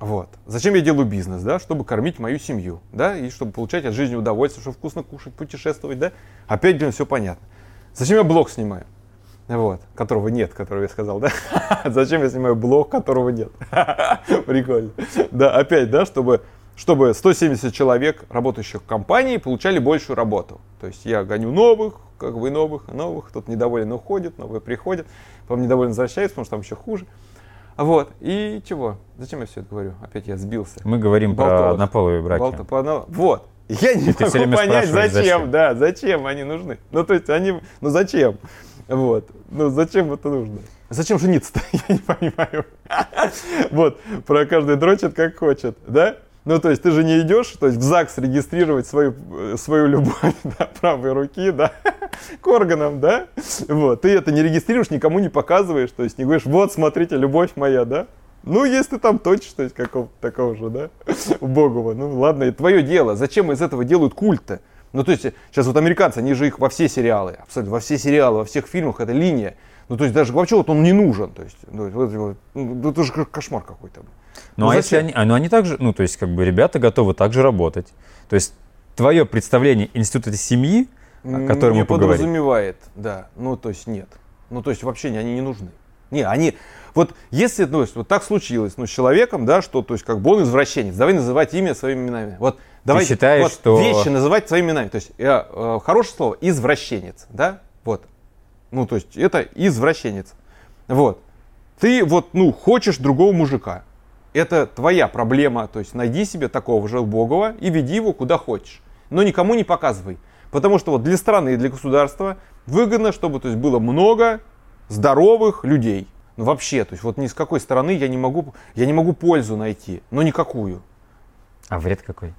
[SPEAKER 2] Вот. Зачем я делаю бизнес, да? Чтобы кормить мою семью, да? И чтобы получать от жизни удовольствие, чтобы вкусно кушать, путешествовать, да? Опять, блин, все понятно. Зачем я блог снимаю? Вот, которого нет, которого я сказал, да? Зачем я снимаю блог, которого нет? Прикольно. Да, опять, да, чтобы, чтобы 170 человек, работающих в компании, получали большую работу. То есть я гоню новых, как бы и новых, и новых, кто-то недоволен уходит, новые приходят, потом недоволен возвращается, потому что там еще хуже. Вот, и чего? Зачем я все это говорю? Опять я сбился.
[SPEAKER 1] Мы говорим про
[SPEAKER 2] Болтовых.
[SPEAKER 1] однополые браки.
[SPEAKER 2] По одному- Вот. Я не
[SPEAKER 1] ты
[SPEAKER 2] могу понять, зачем,
[SPEAKER 1] зачем.
[SPEAKER 2] да, зачем они нужны. Ну, то есть они, ну зачем? Вот. Ну, зачем это нужно? Зачем жениться-то? Я не понимаю. Вот. Про каждый дрочит как хочет, да? Ну, то есть ты же не идешь, то есть в ЗАГС регистрировать свою, э, свою любовь да, правой руки, да, к органам, да? Вот. Ты это не регистрируешь, никому не показываешь, то есть не говоришь, вот, смотрите, любовь моя, да? Ну, если там точишь, то есть какого такого же, да, убогого, ну ладно, это твое дело. Зачем из этого делают культ-то? Ну, то есть, сейчас вот американцы, они же их во все сериалы, абсолютно во все сериалы, во всех фильмах, это линия. Ну, то есть, даже вообще вот он не нужен, то есть, ну, вот, ну, это же кошмар какой-то.
[SPEAKER 1] Ну,
[SPEAKER 2] Ну,
[SPEAKER 1] а если
[SPEAKER 2] зачем?
[SPEAKER 1] они, а, ну, они также, ну, то есть, как бы ребята готовы также работать. То есть, твое представление института семьи, о котором
[SPEAKER 2] не
[SPEAKER 1] мы поговорим.
[SPEAKER 2] подразумевает, да, ну, то есть, нет. Ну, то есть, вообще они не нужны. Не, они, вот если, ну, вот так случилось, ну, с человеком, да, что, то есть, как бы он извращенец, давай называть имя своими именами. Вот, давай
[SPEAKER 1] считаешь,
[SPEAKER 2] вот,
[SPEAKER 1] что-
[SPEAKER 2] вещи называть своими именами. То есть, я, э, хорошее слово, извращенец, да, вот. Ну, то есть, это извращенец. Вот. Ты вот, ну, хочешь другого мужика. Это твоя проблема. То есть, найди себе такого же убогого и веди его куда хочешь. Но никому не показывай. Потому что вот для страны и для государства выгодно, чтобы то есть, было много здоровых людей. Ну вообще, то есть вот ни с какой стороны я не могу, я не могу пользу найти, но никакую.
[SPEAKER 1] А вред какой?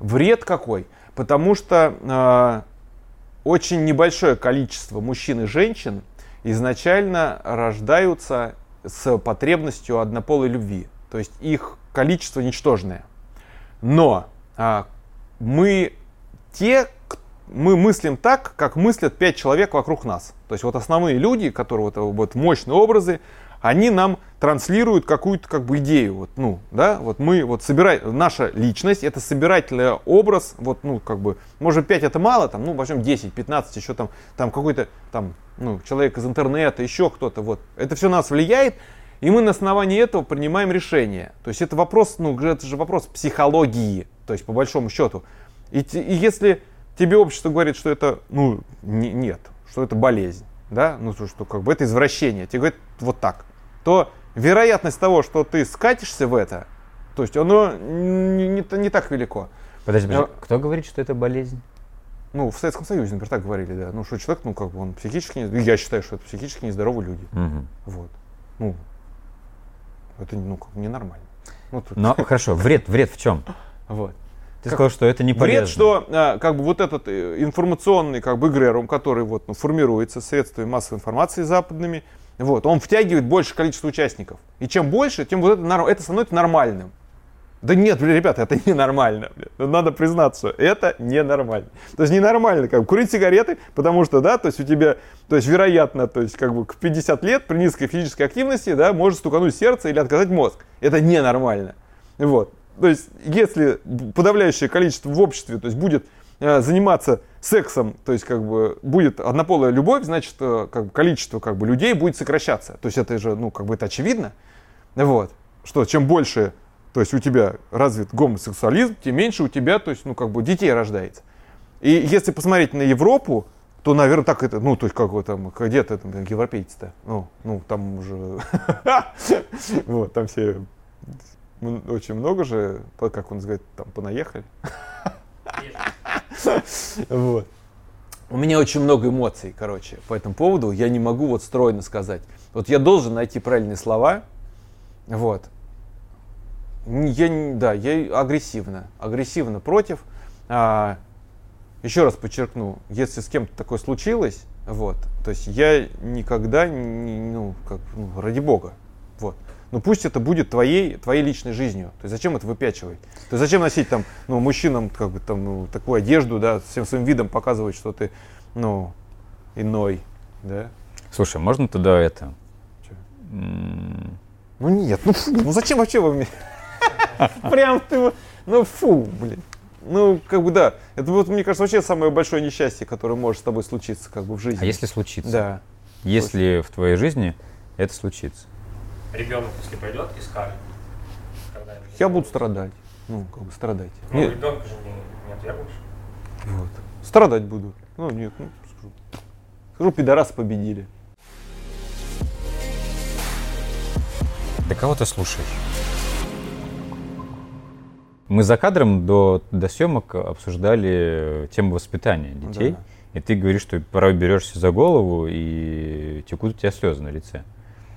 [SPEAKER 2] Вред какой? Потому что э, очень небольшое количество мужчин и женщин изначально рождаются с потребностью однополой любви. То есть их количество ничтожное. Но э, мы те, мы мыслим так, как мыслят пять человек вокруг нас. То есть вот основные люди, которые вот, вот мощные образы, они нам транслируют какую-то как бы идею. Вот, ну, да, вот мы вот собираем, наша личность это собирательный образ, вот, ну, как бы, может 5 это мало, там, ну, возьмем 10, 15, еще там, там какой-то там, ну, человек из интернета, еще кто-то, вот. Это все нас влияет, и мы на основании этого принимаем решение. То есть это вопрос, ну, это же вопрос психологии, то есть по большому счету. И, и если тебе общество говорит, что это, ну, не, нет, что это болезнь, да, ну, что, что как бы это извращение, тебе говорят вот так, то вероятность того, что ты скатишься в это, то есть оно не, не, не так велико.
[SPEAKER 1] Подожди, подожди, а, кто говорит, что это болезнь?
[SPEAKER 2] Ну, в Советском Союзе, например, так говорили, да. Ну, что человек, ну, как бы он психически, я считаю, что это психически нездоровые люди. Угу. Вот. Ну, это, ну, как ненормально.
[SPEAKER 1] Ну, тут... Но, хорошо, вред, вред в чем?
[SPEAKER 2] Вот.
[SPEAKER 1] Ты как, сказал, что это не полезно.
[SPEAKER 2] Вред, что а, как бы вот этот э, информационный как бы эгрерум, который вот, ну, формируется средствами массовой информации западными, вот, он втягивает больше количество участников. И чем больше, тем вот это, это становится нормальным. Да нет, блин, ребята, это ненормально. Блин. Ну, надо признаться, это ненормально. То есть ненормально, как курить сигареты, потому что, да, то есть у тебя, то есть вероятно, то есть как бы к 50 лет при низкой физической активности, да, может стукануть сердце или отказать мозг. Это ненормально. Вот. То есть если подавляющее количество в обществе, то есть будет э, заниматься сексом, то есть как бы будет однополая любовь, значит э, как бы, количество как бы людей будет сокращаться. То есть это же, ну как бы это очевидно. Вот. Что чем больше то есть у тебя развит гомосексуализм, тем меньше у тебя, то есть, ну, как бы детей рождается. И если посмотреть на Европу, то, наверное, так это, ну, то есть, как вот там, где-то там европейцы-то, ну, ну, там уже, вот, там все, очень много же, как он говорит, там, понаехали. Вот. У меня очень много эмоций, короче, по этому поводу. Я не могу вот стройно сказать. Вот я должен найти правильные слова, вот. Я, да, я агрессивно, агрессивно против. А, еще раз подчеркну, если с кем-то такое случилось, вот, то есть я никогда, не, ну, как, ну, ради бога, вот. Ну пусть это будет твоей, твоей личной жизнью. То есть зачем это выпячивать? То есть зачем носить там, ну, мужчинам как бы там ну, такую одежду, да, всем своим видом показывать, что ты, ну, иной, да?
[SPEAKER 1] Слушай, можно тогда это?
[SPEAKER 2] Че? Ну нет, ну, ну зачем вообще вы мне? Прям ты, ну фу, блин. Ну, как бы да. Это вот, мне кажется, вообще самое большое несчастье, которое может с тобой случиться как бы в жизни.
[SPEAKER 1] А если случится?
[SPEAKER 2] Да.
[SPEAKER 1] Если в твоей жизни это случится?
[SPEAKER 3] Ребенок, если пойдет и скажет.
[SPEAKER 2] Я буду страдать. Ну, как бы страдать.
[SPEAKER 3] Ну, нет. ребенка же не, не отвергнешь.
[SPEAKER 2] Вот. Страдать буду. Ну, нет, ну, скажу. Скажу, пидорасы победили.
[SPEAKER 1] Да кого ты слушаешь? Мы за кадром до, до съемок обсуждали тему воспитания детей. Да. И ты говоришь, что порой берешься за голову и текут у тебя слезы на лице.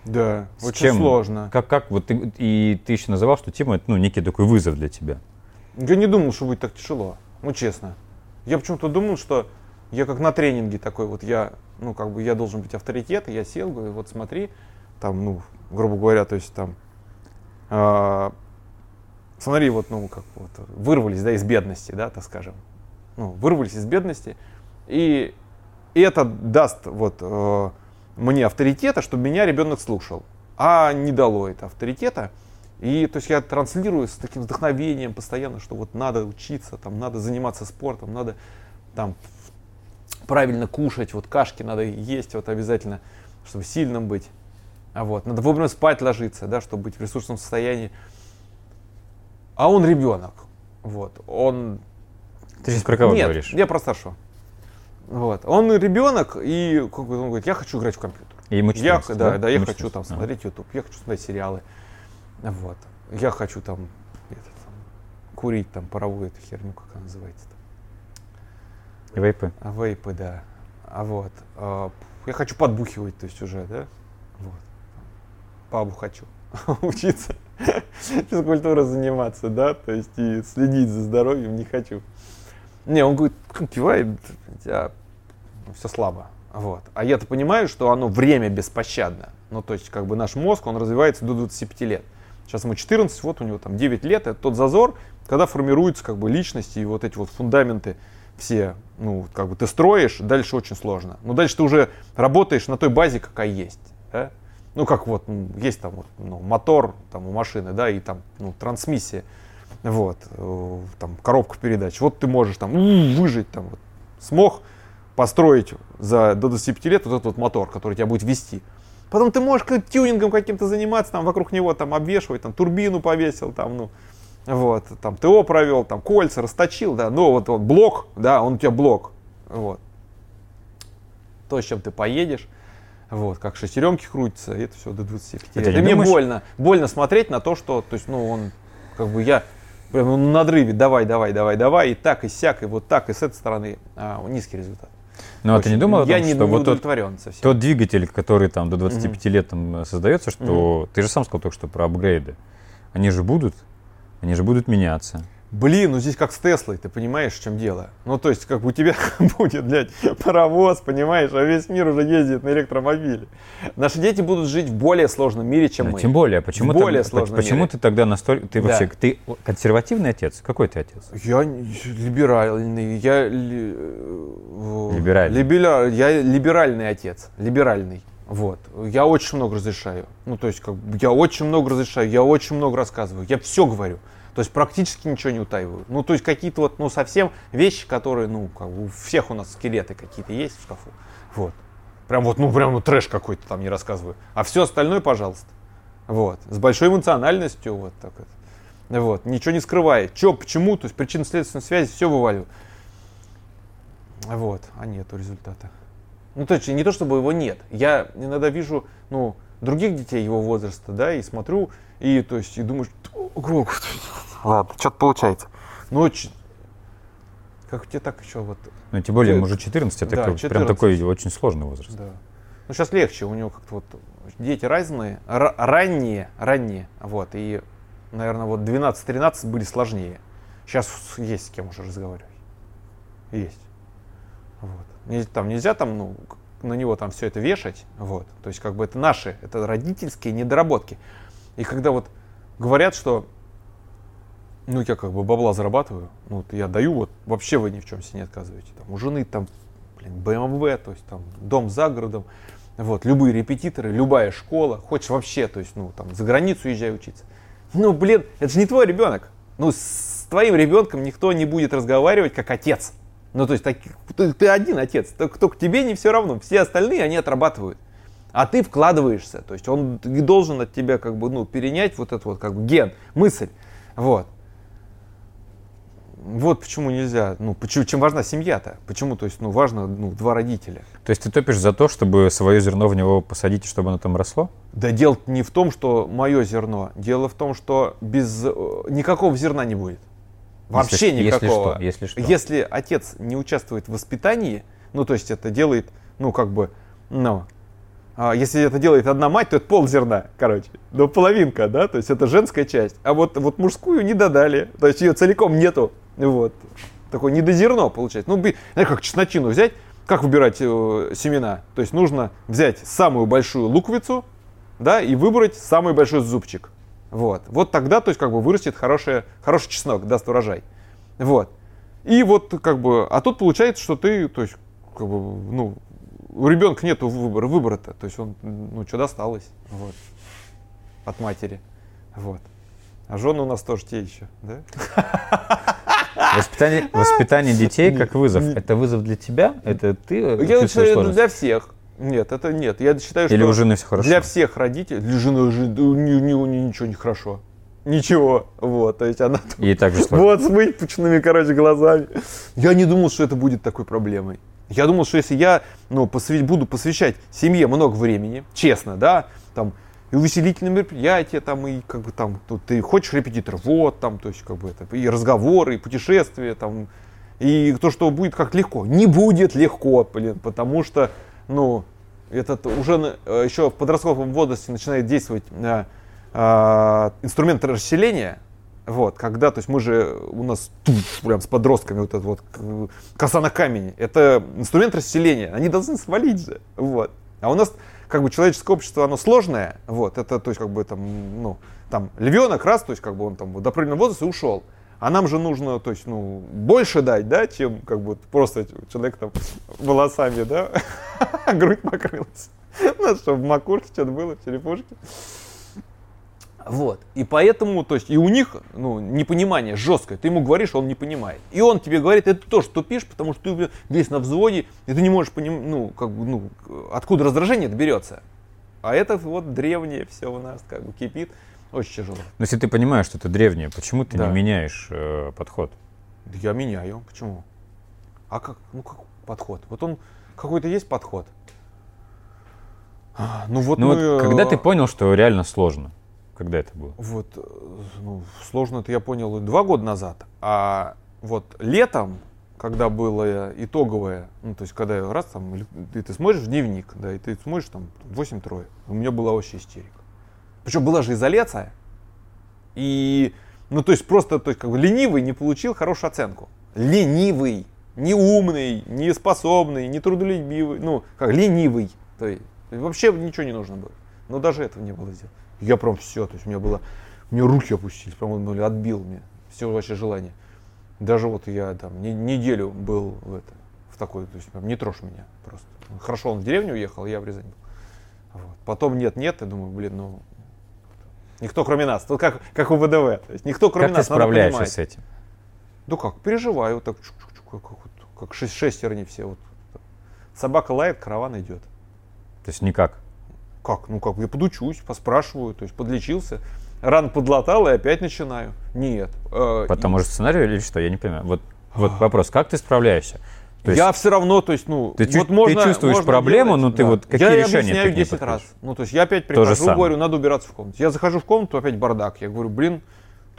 [SPEAKER 2] Да, С очень чем? сложно.
[SPEAKER 1] Как, как вот ты, и ты еще называл, что тема это ну, некий такой вызов для тебя.
[SPEAKER 2] Я не думал, что будет так тяжело, ну честно. Я почему-то думал, что я как на тренинге такой, вот я, ну как бы я должен быть авторитет, и я сел, говорю, вот смотри, там, ну, грубо говоря, то есть там, э, смотри, вот, ну, как вот, вырвались, да, из бедности, да, так скажем. Ну, вырвались из бедности, и, и это даст вот э, мне авторитета, чтобы меня ребенок слушал. А не дало это авторитета. И то есть я транслирую с таким вдохновением постоянно, что вот надо учиться, там надо заниматься спортом, надо там правильно кушать, вот кашки надо есть вот обязательно, чтобы сильным быть. А вот, надо вовремя спать ложиться, да, чтобы быть в ресурсном состоянии. А он ребенок. Вот. Он...
[SPEAKER 1] Ты сейчас про кого
[SPEAKER 2] Нет,
[SPEAKER 1] говоришь?
[SPEAKER 2] я про старшего. Вот. Он ребенок, и он говорит, я хочу играть в компьютер.
[SPEAKER 1] И ему 14,
[SPEAKER 2] я, да, да, да, я хочу там смотреть YouTube, я хочу смотреть сериалы. Вот. Я хочу там, это, там курить там паровую эту херню, как она называется. -то.
[SPEAKER 1] Вейпы.
[SPEAKER 2] А, Вейпы, да. А вот. а, Я хочу подбухивать, то есть уже, да? Вот. Бабу хочу учиться физкультурой заниматься, да, то есть и следить за здоровьем не хочу. Не, он говорит, кивает, тебя все слабо. Вот. А я-то понимаю, что оно время беспощадно. Ну, то есть, как бы наш мозг, он развивается до 25 лет. Сейчас ему 14, вот у него там 9 лет. Это тот зазор, когда формируются как бы личности и вот эти вот фундаменты все, ну, как бы ты строишь, дальше очень сложно. Но дальше ты уже работаешь на той базе, какая есть. Да? Ну, как вот, есть там вот, ну, мотор там у машины, да, и там, ну, трансмиссия, вот, э, там, коробка передач. Вот ты можешь там выжить, там, вот, смог построить за, до 25 лет вот этот вот мотор, который тебя будет вести. Потом ты можешь тюнингом каким-то заниматься, там, вокруг него там обвешивать, там, турбину повесил, там, ну, вот, там, ТО провел, там, кольца расточил, да, ну, вот, вот блок, да, он у тебя блок, вот. То, с чем ты поедешь, вот, как шестеренки крутятся, и это все до 25
[SPEAKER 1] А
[SPEAKER 2] лет. И мне
[SPEAKER 1] думаешь-
[SPEAKER 2] больно, больно смотреть на то, что, то есть, ну, он, как бы я, прям на надрыве, давай, давай, давай, давай, и так, и сяк, и вот так, и с этой стороны а, низкий результат.
[SPEAKER 1] Ну, а ты не думал о том,
[SPEAKER 2] Я
[SPEAKER 1] что
[SPEAKER 2] не
[SPEAKER 1] вот тот,
[SPEAKER 2] совсем.
[SPEAKER 1] тот двигатель, который там до 25 лет там э, создается, что ты же сам сказал только что про апгрейды. Они же будут, они же будут меняться.
[SPEAKER 2] Блин, ну здесь как с Теслой, ты понимаешь, в чем дело? Ну, то есть, как бы у тебя будет, блядь, паровоз, понимаешь, а весь мир уже ездит на электромобиле. Наши дети будут жить в более сложном мире, чем
[SPEAKER 1] Ну,
[SPEAKER 2] мы.
[SPEAKER 1] Тем более, почему,
[SPEAKER 2] В более
[SPEAKER 1] ты,
[SPEAKER 2] сложном
[SPEAKER 1] почему
[SPEAKER 2] мире.
[SPEAKER 1] ты тогда настолько... Ты
[SPEAKER 2] Да.
[SPEAKER 1] вообще, ты консервативный отец? Какой ты отец?
[SPEAKER 2] Я либеральный, я... э,
[SPEAKER 1] Либеральный.
[SPEAKER 2] либеля- я либеральный отец, либеральный. Вот. Я очень много разрешаю. Ну, то есть, как я очень много разрешаю, я очень много рассказываю, я все говорю. То есть, практически ничего не утаиваю. Ну, то есть, какие-то вот, ну, совсем вещи, которые, ну, как у всех у нас скелеты какие-то есть в шкафу. Вот. Прям вот, ну, прям ну, трэш какой-то там не рассказываю. А все остальное, пожалуйста. Вот. С большой эмоциональностью, вот так вот. Вот, ничего не скрывая. Че, почему, то есть причинно-следственной связи, все вывалю. Вот, а нету результата. Ну, то есть не то, чтобы его нет. Я иногда вижу, ну, других детей его возраста, да, и смотрю, и, то есть, и думаю, что, «Ого, ладно, что-то получается. Ну, как у тебя так еще вот,
[SPEAKER 1] Ну, тем более,
[SPEAKER 2] Ты-
[SPEAKER 1] ему уже 14, это
[SPEAKER 2] да,
[SPEAKER 1] как-
[SPEAKER 2] 14.
[SPEAKER 1] прям такой очень сложный возраст.
[SPEAKER 2] да. Ну, сейчас легче, у него как-то вот дети разные, ра- ранние, ранние, вот, и, наверное, вот 12-13 были сложнее. Сейчас есть с кем уже разговаривать. Есть. Вот. Не- Там нельзя там, ну, на него там все это вешать, вот. То есть, как бы это наши, это родительские недоработки. И когда вот говорят, что, ну, я как бы бабла зарабатываю, ну, вот я даю, вот, вообще вы ни в чем себе не отказываете. Там, у жены там, блин, БМВ, то есть, там, дом за городом, вот, любые репетиторы, любая школа, хочешь вообще, то есть, ну, там, за границу езжай учиться. Ну, блин, это же не твой ребенок. Ну, с твоим ребенком никто не будет разговаривать как отец. Ну, то есть, так- ты, ты один отец, только, только тебе не все равно. Все остальные, они отрабатывают. А ты вкладываешься. То есть, он должен от тебя, как бы, ну, перенять вот этот вот, как бы, ген, мысль. Вот. Вот почему нельзя, ну, почему, чем важна семья-то? Почему, то есть, ну, важно, ну, два родителя.
[SPEAKER 1] То есть ты топишь за то, чтобы свое зерно в него посадить, чтобы оно там росло?
[SPEAKER 2] Да дело не в том, что мое зерно. Дело в том, что без э, никакого зерна не будет. Вообще
[SPEAKER 1] Если- если
[SPEAKER 2] никакого.
[SPEAKER 1] что, если что.
[SPEAKER 2] Если отец не участвует в воспитании, ну то есть это делает, ну как бы, ну, если это делает одна мать, то это пол зерна, короче, ну половинка, да, то есть это женская часть. А вот, вот мужскую не додали, то есть ее целиком нету, вот. Такое недозерно получается. Ну, знаешь, как чесночину взять, как выбирать э, семена? То есть нужно взять самую большую луковицу, да, и выбрать самый большой зубчик. Вот. Вот тогда, то есть, как бы вырастет хороший, хороший чеснок, даст урожай. Вот. И вот, как бы, а тут получается, что ты, то есть, как бы, ну, у ребенка нету выбора, выбора-то. То есть он, ну, что досталось, вот, от матери. Вот. А жены у нас тоже те еще, да?
[SPEAKER 1] Воспитание, воспитание детей как вызов. Это вызов для тебя? Это ты э,
[SPEAKER 2] Я считаю, это для всех. Нет, это нет. Я считаю, что
[SPEAKER 1] Или у жены все хорошо?
[SPEAKER 2] для всех родителей, для жены же ни- ни- ничего не хорошо. Ничего. Вот, то есть она
[SPEAKER 1] Ей также сложно.
[SPEAKER 2] Вот, с выпученными, короче, глазами. Я не думал, что это будет такой проблемой. Я думал, что если я ну, посвя- буду посвящать семье много времени, честно, да, там, и увеселительные мероприятия, там, и как бы там, тут ты хочешь репетитор, вот, там, то есть, как бы это, и разговоры, и путешествия, там, И то, что будет как легко. Не будет легко, блин, потому что, ну, этот уже э, еще в подростковом возрасте начинает действовать э, э, инструмент расселения, вот, когда, то есть мы же, у нас туф, прям с подростками вот это вот коса на камень, это инструмент расселения, они должны свалить же, вот. А у нас как бы человеческое общество, оно сложное, вот, это, то есть как бы там, ну, там, львенок раз, то есть как бы он там до определенного возраста ушел, а нам же нужно, то есть, ну, больше дать, да, чем как бы просто человек там волосами, да, грудь покрылась. Ну, чтобы в макушке что-то было, в черепушке. Вот. И поэтому, то есть, и у них, ну, непонимание жесткое. Ты ему говоришь, он не понимает. И он тебе говорит, это тоже тупишь, потому что ты весь на взводе, и ты не можешь понимать, ну, как бы, ну, откуда раздражение это берется. А это вот древнее все у нас, как бы, кипит. Очень тяжело.
[SPEAKER 1] Но если ты понимаешь, что это древнее, почему ты да. не меняешь э, подход?
[SPEAKER 2] Я меняю. Почему? А как, ну, как подход? Вот он, какой-то есть подход?
[SPEAKER 1] А, ну вот, ну, мы, вот когда ты понял, что реально сложно? Когда это было?
[SPEAKER 2] Вот, э, ну, сложно это я понял два года назад. А вот летом, когда было итоговое, ну, то есть, когда раз там, ты, ты смотришь в дневник, да, и ты смотришь там 8 трое, у меня была вообще истерика. Причем была же изоляция, и, ну, то есть, просто, то есть, как бы ленивый не получил хорошую оценку. Ленивый, не умный, не способный, не трудолюбивый, ну, как ленивый. То есть, вообще ничего не нужно было. Но даже этого не было сделано. Я прям все, то есть у меня было, меня руки опустились, прям он ну, отбил мне все вообще желание. Даже вот я там не, неделю был в, это, в такой, то есть не трожь меня просто. Хорошо, он в деревню уехал, я в Рязань был. Вот. Потом нет-нет, я думаю, блин, ну, никто кроме нас. Тут как, как у ВДВ, то есть никто кроме
[SPEAKER 1] как
[SPEAKER 2] нас.
[SPEAKER 1] Как ты справляешься с этим?
[SPEAKER 2] Ну как, переживаю, так, как, как, как шесть, шестерни все. Вот. Собака лает, караван идет.
[SPEAKER 1] То есть никак?
[SPEAKER 2] Как? Ну как, я подучусь, поспрашиваю, то есть подлечился, ран подлатал и опять начинаю. Нет.
[SPEAKER 1] Э, По тому же сценарию или что? Я не понимаю. Вот, вот вопрос, как ты справляешься?
[SPEAKER 2] То я все равно, то есть, ну,
[SPEAKER 1] ты, вот можно, ты чувствуешь можно проблему, делать, но ты да. вот какие
[SPEAKER 2] я
[SPEAKER 1] решения
[SPEAKER 2] Я объясняю 10 раз. Ну, то есть я опять прихожу, говорю, надо убираться в комнате. Я захожу в комнату, опять бардак. Я говорю, блин,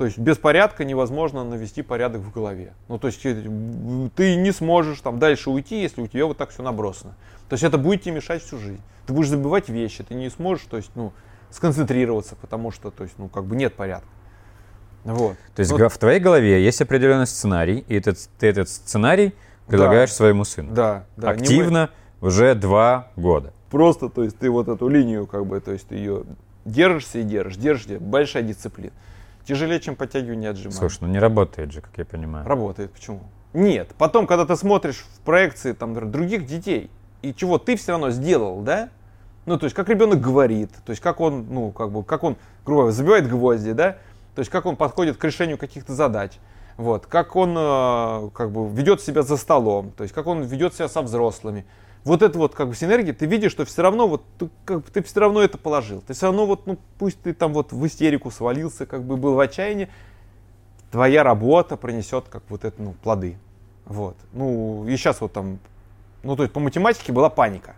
[SPEAKER 2] то есть без порядка невозможно навести порядок в голове. Ну, то есть ты не сможешь там дальше уйти, если у тебя вот так все набросано. То есть это будет тебе мешать всю жизнь. Ты будешь забывать вещи, ты не сможешь, то есть, ну, сконцентрироваться, потому что, то есть, ну, как бы нет порядка. Вот.
[SPEAKER 1] То есть ну, в твоей голове есть определенный сценарий, и этот, ты этот сценарий предлагаешь да, своему сыну.
[SPEAKER 2] Да, да.
[SPEAKER 1] Активно мы... уже два года.
[SPEAKER 2] Просто, то есть ты вот эту линию, как бы, то есть ты ее держишься и держишь, держишься, большая дисциплина. Тяжелее, чем подтягивание отжимания.
[SPEAKER 1] Слушай, ну не работает же, как я понимаю.
[SPEAKER 2] Работает, почему? Нет, потом, когда ты смотришь в проекции там, других детей, и чего ты все равно сделал, да? Ну, то есть, как ребенок говорит, то есть, как он, ну, как бы, как он, грубо говоря, забивает гвозди, да? То есть, как он подходит к решению каких-то задач. Вот, как он, э, как бы, ведет себя за столом, то есть, как он ведет себя со взрослыми. Вот это вот, как бы, синергия, ты видишь, что все равно, вот, ты, как ты все равно это положил. Ты все равно, вот, ну, пусть ты там вот в истерику свалился, как бы, был в отчаянии, твоя работа принесет, как вот это, ну, плоды. Вот. Ну, и сейчас вот там ну, то есть по математике была паника.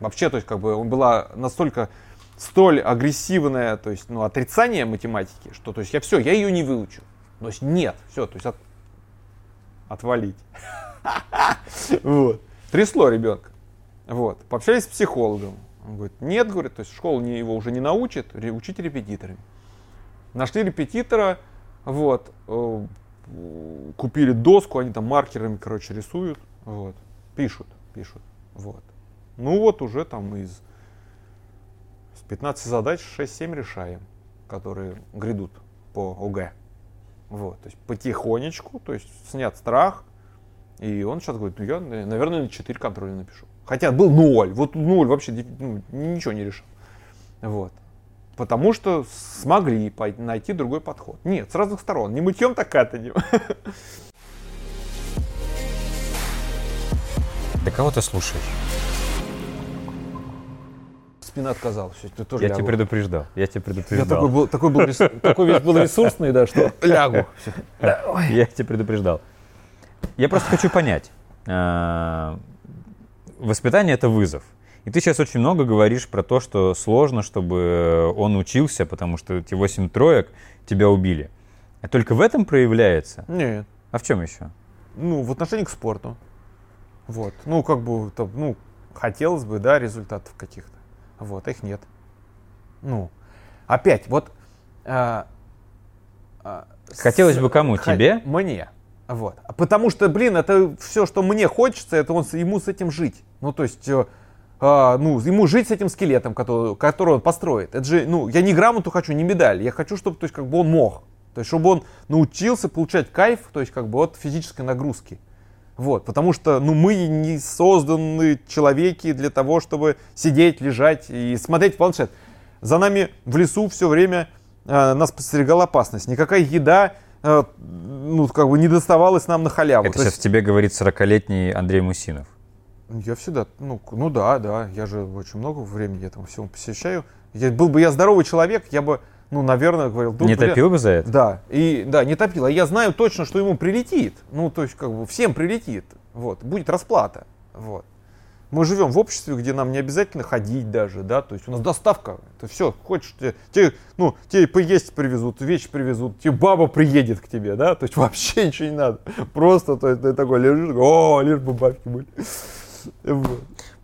[SPEAKER 2] Вообще, то есть как бы он была настолько столь агрессивное, то есть, ну, отрицание математики, что, то есть, я все, я ее не выучу. То есть, нет, все, то есть, от... отвалить. Вот. Трясло ребенка. Вот. Пообщались с психологом. Он говорит, нет, говорит, то есть, школа не, его уже не научит, учите репетиторами. Нашли репетитора, вот, э, купили доску, они там маркерами, короче, рисуют, вот. Пишут, пишут. Вот. Ну вот уже там из с 15 задач 6-7 решаем, которые грядут по ОГЭ. Вот, то есть потихонечку, то есть снят страх. И он сейчас говорит, ну я, наверное, на 4 контроля напишу. Хотя был ноль, вот ноль вообще ну, ничего не решил. Вот. Потому что смогли найти другой подход. Нет, с разных сторон. Не мытьем, так катанем.
[SPEAKER 1] Да кого ты слушаешь?
[SPEAKER 2] Спина отказалась.
[SPEAKER 1] Ты тоже я лягу. тебя предупреждал. Я тебя предупреждал. Я
[SPEAKER 2] такой был, такой был, такой весь был ресурсный, да, что лягу.
[SPEAKER 1] Я тебя предупреждал. Я просто хочу понять. Воспитание это вызов. И ты сейчас очень много говоришь про то, что сложно, чтобы он учился, потому что эти восемь троек тебя убили. А только в этом проявляется?
[SPEAKER 2] Нет.
[SPEAKER 1] А в чем еще?
[SPEAKER 2] ну, в отношении к спорту. Вот. Ну, как бы, там, ну, хотелось бы, да, результатов каких-то. Вот, их нет. Ну, опять, вот... а, а,
[SPEAKER 1] Хотелось
[SPEAKER 2] с-
[SPEAKER 1] бы кому?
[SPEAKER 2] х-
[SPEAKER 1] Тебе?
[SPEAKER 2] Мне. Вот. Потому что, блин, это все, что мне хочется, это он, ему с этим жить. Ну, то есть, э, а, ну, ему жить с этим скелетом, который, который он построит. Это же, ну, я не грамоту хочу, не медаль. Я хочу, чтобы, то есть, как бы он мог. То есть, чтобы он научился получать кайф, то есть, как бы от физической нагрузки. Вот, потому что, ну, мы не созданы человеки для того, чтобы сидеть, лежать и смотреть в планшет. За нами в лесу все время э, нас подстерегала опасность. Никакая еда, э, ну, как бы не доставалась нам на халяву.
[SPEAKER 1] Это
[SPEAKER 2] То
[SPEAKER 1] сейчас
[SPEAKER 2] есть
[SPEAKER 1] тебе говорит 40-летний Андрей Мусинов.
[SPEAKER 2] я всегда, ну, ну да, да, я же очень много времени этому всему посвящаю. Я, был бы я здоровый человек, я бы, ну, наверное, говорил... «Ну,
[SPEAKER 1] Не
[SPEAKER 2] бля,
[SPEAKER 1] топил бы за это?
[SPEAKER 2] Да, и да, не топил. А я знаю точно, что ему прилетит. Ну, то есть, как бы всем прилетит. Вот, будет расплата. Вот. Мы живем в обществе, где нам не обязательно ходить даже, да, то есть у нас доставка, это все, хочешь, тебе, тебе, ну, тебе поесть привезут, вещи привезут, тебе баба приедет к тебе, да, то есть вообще ничего не надо, просто, то есть ты такой лежишь, о, лишь бы бабки были.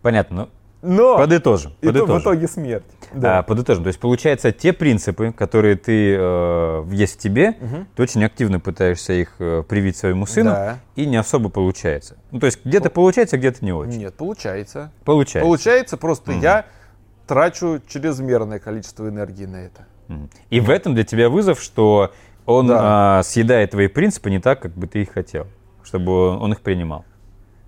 [SPEAKER 1] Понятно, ну,
[SPEAKER 2] Но
[SPEAKER 1] подытожим.
[SPEAKER 2] и то в
[SPEAKER 1] подытожим.
[SPEAKER 2] итоге смерть. Да.
[SPEAKER 1] А, подытожим. То есть, получается, те принципы, которые ты э, есть в тебе,
[SPEAKER 2] Мгм.
[SPEAKER 1] ты очень активно пытаешься их э, привить своему сыну,
[SPEAKER 2] Да.
[SPEAKER 1] и не особо получается. Ну, то есть, где-то получается, где-то не очень.
[SPEAKER 2] Нет, получается.
[SPEAKER 1] Получается.
[SPEAKER 2] Получается, просто
[SPEAKER 1] Мгм.
[SPEAKER 2] я трачу чрезмерное количество энергии на это.
[SPEAKER 1] И в этом для тебя вызов, что он
[SPEAKER 2] Да.
[SPEAKER 1] а, съедает твои принципы не так, как бы ты их хотел, чтобы он их принимал.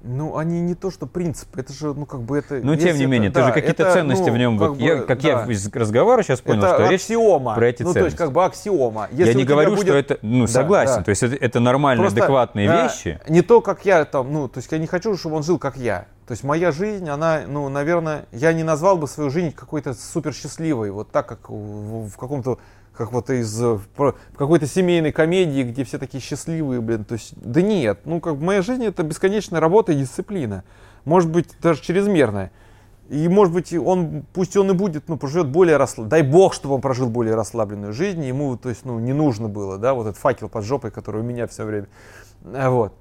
[SPEAKER 2] Ну, они не то, что принципы, это же, ну, как бы это...
[SPEAKER 1] Но
[SPEAKER 2] если
[SPEAKER 1] тем не
[SPEAKER 2] это-
[SPEAKER 1] менее,
[SPEAKER 2] да,
[SPEAKER 1] ты же какие-то
[SPEAKER 2] это,
[SPEAKER 1] ценности
[SPEAKER 2] ну,
[SPEAKER 1] в нем,
[SPEAKER 2] как бы,
[SPEAKER 1] я, как я
[SPEAKER 2] да.
[SPEAKER 1] из разговора сейчас понял,
[SPEAKER 2] это
[SPEAKER 1] что речь
[SPEAKER 2] аксиома.
[SPEAKER 1] про эти
[SPEAKER 2] ну, то есть,
[SPEAKER 1] ценности.
[SPEAKER 2] как бы аксиома. Если
[SPEAKER 1] я не говорю,
[SPEAKER 2] будет-
[SPEAKER 1] что это, ну,
[SPEAKER 2] Да,
[SPEAKER 1] согласен,
[SPEAKER 2] да.
[SPEAKER 1] то есть это, это нормальные,
[SPEAKER 2] Просто,
[SPEAKER 1] адекватные
[SPEAKER 2] а,
[SPEAKER 1] вещи.
[SPEAKER 2] Не то, как я там, ну, то есть я не хочу, чтобы он жил, как я. То есть моя жизнь, она, ну, наверное, я не назвал бы свою жизнь какой-то супер счастливой, вот так, как в, в каком-то, как вот из э, в какой-то семейной комедии, где все такие счастливые, блин. То есть, да нет, ну, как бы моя жизнь это бесконечная работа и дисциплина. Может быть, даже чрезмерная. И, может быть, он, пусть он и будет, ну, проживет более расслабленную, дай бог, чтобы он прожил более расслабленную жизнь, ему, то есть, ну, не нужно было, да, вот этот факел под жопой, который у меня все время. А, Вот.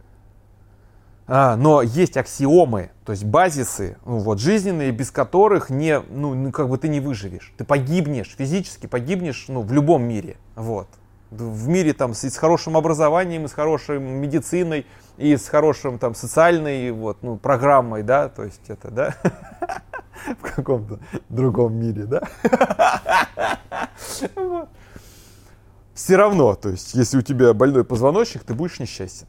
[SPEAKER 2] А, но есть аксиомы, то есть базисы, ну, вот, жизненные, без которых не, ну, как бы ты не выживешь. Ты погибнешь, физически погибнешь, ну, в любом мире, вот. В мире там с, с хорошим образованием, с хорошей медициной, и с хорошим там социальной вот, ну, программой, да, то есть это, да, в каком-то другом мире, да. Все равно, то есть, если у тебя больной позвоночник, ты будешь несчастен.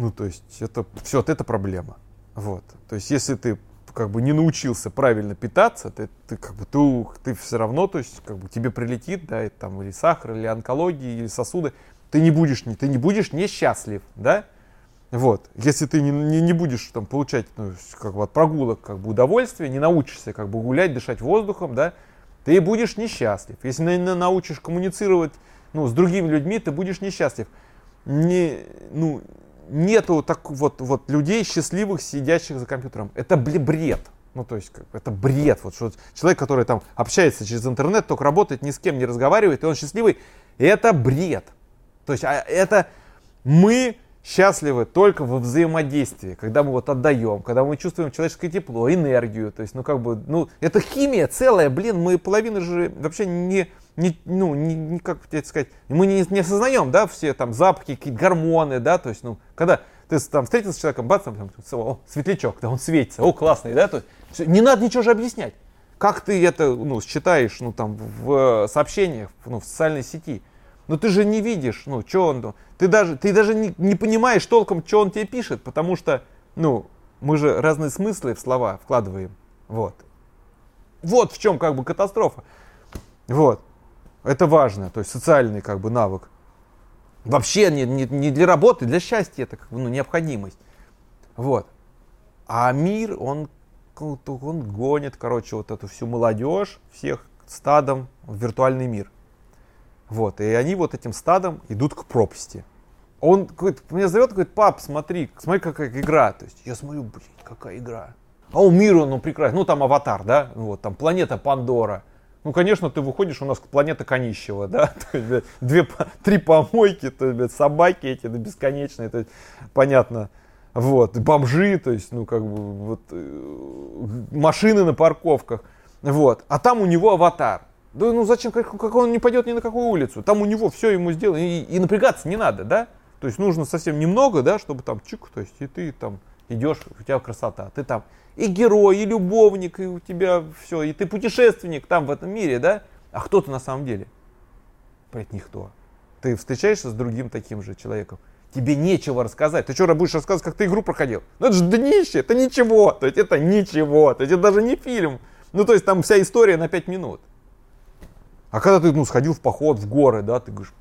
[SPEAKER 2] Ну, то есть, это все, это проблема. Вот. То есть, если ты как бы не научился правильно питаться, ты, ты как бы ты, ты все равно, то есть, как бы тебе прилетит, да, это там или сахар, или онкология, или сосуды, ты не будешь, не- ты не будешь несчастлив, да? Вот. Если ты не, не, не будешь там получать ну, как бы от прогулок как бы удовольствие, не научишься как бы гулять, дышать воздухом, да, ты будешь несчастлив. Если не, не научишь коммуницировать ну, с другими людьми, ты будешь несчастлив. Не, ну, нету так вот, вот людей счастливых, сидящих за компьютером. Это бред. Ну, то есть, это бред. Вот, что человек, который там общается через интернет, только работает, ни с кем не разговаривает, и он счастливый, это бред. То есть, а это мы счастливы только во взаимодействии, когда мы вот отдаем, когда мы чувствуем человеческое тепло, энергию, то есть, ну, как бы, ну, это химия целая, блин, мы половину же вообще не, не ну, не, как тебе сказать, мы не, не осознаем, да, все там запахи, какие-то гормоны, да, то есть, ну, когда ты там встретился с человеком, бац, там, там, о, светлячок, да, он светится, о, классный, да, то есть, всё, не надо ничего же объяснять. Как ты это, ну, считаешь, ну, там, в э, сообщениях, ну, в социальной сети, но ты же не видишь, ну, что он, ты даже, ты даже не, не понимаешь толком, что он тебе пишет, потому что, ну, мы же разные смыслы в слова вкладываем, вот. Вот в чем, как бы, катастрофа. Вот. Это важно, то есть социальный, как бы, навык. Вообще не, не, не для работы, для счастья это, как бы, ну, необходимость. Вот. А мир, он, он гонит, короче, вот эту всю молодежь, всех стадом в виртуальный мир. Вот, и они вот этим стадом идут к пропасти. Он говорит, меня зовет, говорит, пап, смотри, смотри, какая игра. То есть я смотрю, блин, какая игра. А у мира, ну, прекрасно. Ну, там аватар, да, вот, там планета Пандора. Ну, конечно, ты выходишь, у нас планета Конищева, да, две, три помойки, то есть, собаки эти, да, бесконечные, то есть, понятно, вот, бомжи, то есть, ну, как бы, вот, э, машины на парковках, вот, а там у него аватар. Да ну зачем, как, как он не пойдет ни на какую улицу, там у него все ему сделано, и, и напрягаться не надо, да, то есть нужно совсем немного, да, чтобы там чик, то есть и ты там идешь, у тебя красота, ты там и герой, и любовник, и у тебя все, и ты путешественник там в этом мире, да, а кто ты на самом деле? Блять, никто. Ты встречаешься с другим таким же человеком, тебе нечего рассказать. Ты что, будешь рассказывать, как ты игру проходил? Ну это же днище, это ничего, то есть это ничего, то есть это даже не фильм. Ну то есть там вся история на 5 минут. А когда ты, ну, сходил в поход в горы, да, ты говоришь,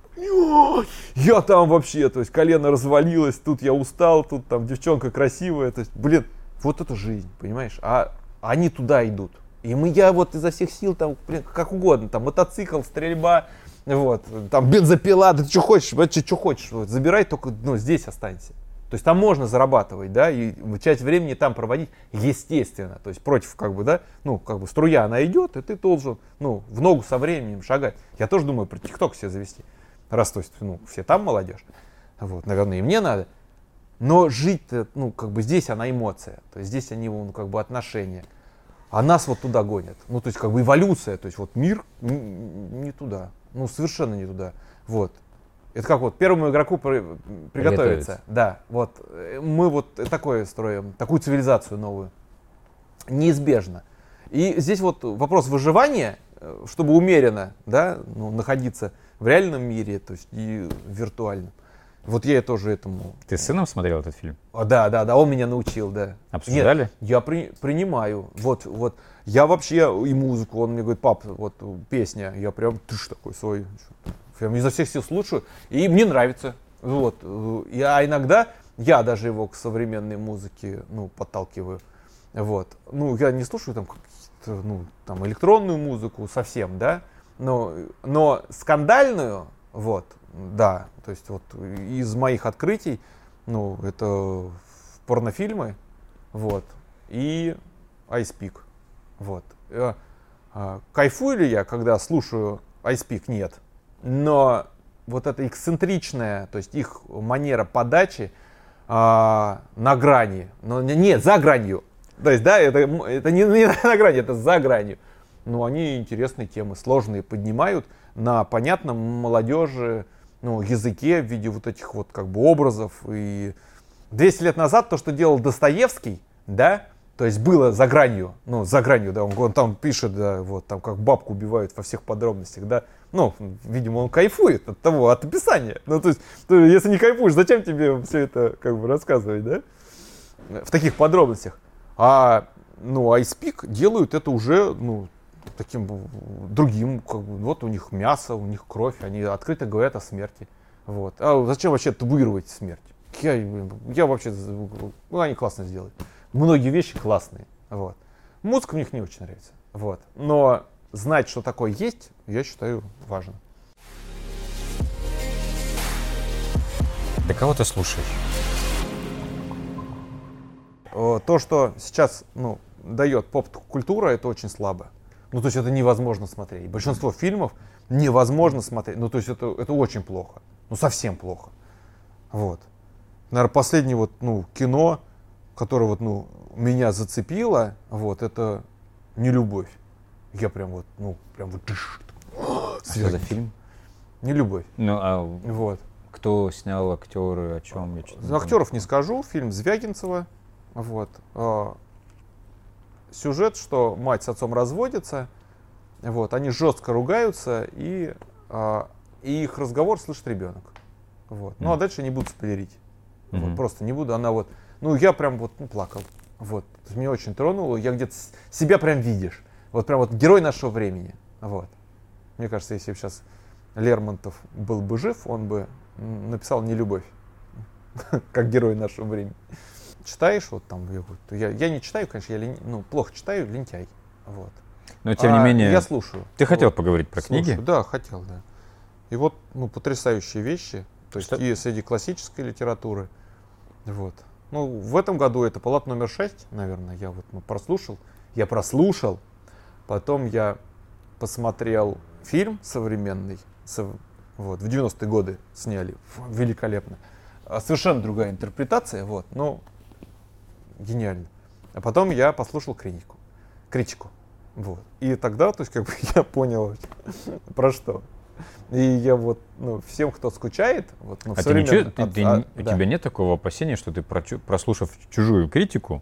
[SPEAKER 2] я там вообще, то есть колено развалилось, тут я устал, тут там девчонка красивая, то есть, блин, вот это жизнь, понимаешь? А они туда идут. И мы, я вот изо всех сил там, блин, как угодно, там мотоцикл, стрельба, вот, там бензопила, да ты что хочешь, что, что хочешь, вот, забирай, только ну, здесь останься. То есть там можно зарабатывать, да, и часть времени там проводить естественно. То есть против, как бы, да, ну, как бы струя она идет, и ты должен, ну, в ногу со временем шагать. Я тоже думаю про ТикТок себе завести. Раз, то есть, ну, все там молодежь. Вот, наверное, и мне надо. Но жить, ну, как бы здесь она эмоция. То есть здесь они, ну, как бы отношения. А нас вот туда гонят. Ну, то есть, как бы эволюция. То есть, вот мир не туда. Ну, совершенно не туда. Вот. Это как вот первому игроку приготовиться. Приготовиться. Да, вот мы вот такое строим, такую цивилизацию новую. Неизбежно. И здесь вот вопрос выживания, э, чтобы умеренно да, ну, находиться в реальном мире, то есть и виртуальном. Вот я тоже этому...
[SPEAKER 1] Ты с сыном смотрел этот фильм?
[SPEAKER 2] А, да, да, да, он меня научил, да.
[SPEAKER 1] Обсуждали?
[SPEAKER 2] Нет, я при, принимаю. Вот, вот. Я вообще и музыку, он мне говорит, пап, вот песня, я прям, ты ж такой свой, прям изо всех сил слушаю, и мне нравится. Вот. Я иногда, я даже его к современной музыке, ну, подталкиваю. Вот. Ну, я не слушаю там ну, там электронную музыку совсем, да, но, но скандальную, вот, да, то есть вот из моих открытий, ну, это порнофильмы, вот, и Peak, вот. Э, а, кайфую ли я, когда слушаю Peak? Нет но вот эта эксцентричная, то есть их манера подачи а, на грани, но нет, за гранью. То есть, да, это, это не, не на грани, это за гранью. Но они интересные темы, сложные, поднимают на понятном молодежи ну, языке в виде вот этих вот как бы образов. И 200 лет назад то, что делал Достоевский, да, то есть было за гранью, ну, за гранью, да, он, он там пишет, да, вот, там, как бабку убивают во всех подробностях, да, ну, видимо, он кайфует от того, от описания. Ну, то есть, то, если не кайфуешь, зачем тебе все это, как бы, рассказывать, да, в таких подробностях. А, ну, iSpeak делают это уже, ну, таким другим, как бы, вот у них мясо, у них кровь, они открыто говорят о смерти, вот. А зачем вообще табуировать смерть? Я, я вообще, ну, они классно сделают многие вещи классные. Вот. Музыка мне их не очень нравится. Вот. Но знать, что такое есть, я считаю важно.
[SPEAKER 1] Да кого ты слушаешь?
[SPEAKER 2] То, что сейчас ну, дает поп-культура, это очень слабо. Ну, то есть это невозможно смотреть. Большинство фильмов невозможно смотреть. Ну, то есть это, это очень плохо. Ну, совсем плохо. Вот. Наверное, последнее вот, ну, кино, которая вот, ну, меня зацепила, вот, это не любовь. Я прям вот, ну, прям вот...
[SPEAKER 1] А что за фильм?
[SPEAKER 2] Не любовь.
[SPEAKER 1] Ну, а
[SPEAKER 2] вот.
[SPEAKER 1] кто снял актеры, о чем? Я
[SPEAKER 2] не Актеров не скажу, фильм Звягинцева. Вот. Сюжет, что мать с отцом разводятся, вот, они жестко ругаются, и, а, и их разговор слышит ребенок. Вот. Ну, а дальше не буду спойлерить. Mm-hmm. Вот, просто не буду. Она вот ну, я прям вот ну, плакал. Вот. Меня очень тронуло. Я где-то себя прям видишь. Вот прям вот герой нашего времени. Вот. Мне кажется, если бы сейчас Лермонтов был бы жив, он бы написал «Не любовь», как герой нашего времени. Читаешь, вот там, я, я не читаю, конечно, я лень, ну, плохо читаю, лентяй. Вот.
[SPEAKER 1] Но тем не
[SPEAKER 2] а,
[SPEAKER 1] менее...
[SPEAKER 2] Я слушаю.
[SPEAKER 1] Ты хотел вот. поговорить про слушаю. книги?
[SPEAKER 2] Да, хотел, да. И вот, ну, потрясающие вещи. То есть и среди классической литературы. Вот. Ну, в этом году это палат номер 6, наверное, я вот ну, прослушал. Я прослушал, потом я посмотрел фильм современный, вот, в 90-е годы сняли, великолепно. А совершенно другая интерпретация, вот, но гениально. А потом я послушал критику. Критику. Вот. И тогда, то есть, как бы я понял, про что. И я вот, ну, всем, кто скучает, вот, ну,
[SPEAKER 1] А ты ничего, ты- ты- у тебя нет такого опасения, что ты, прослушав чужую критику,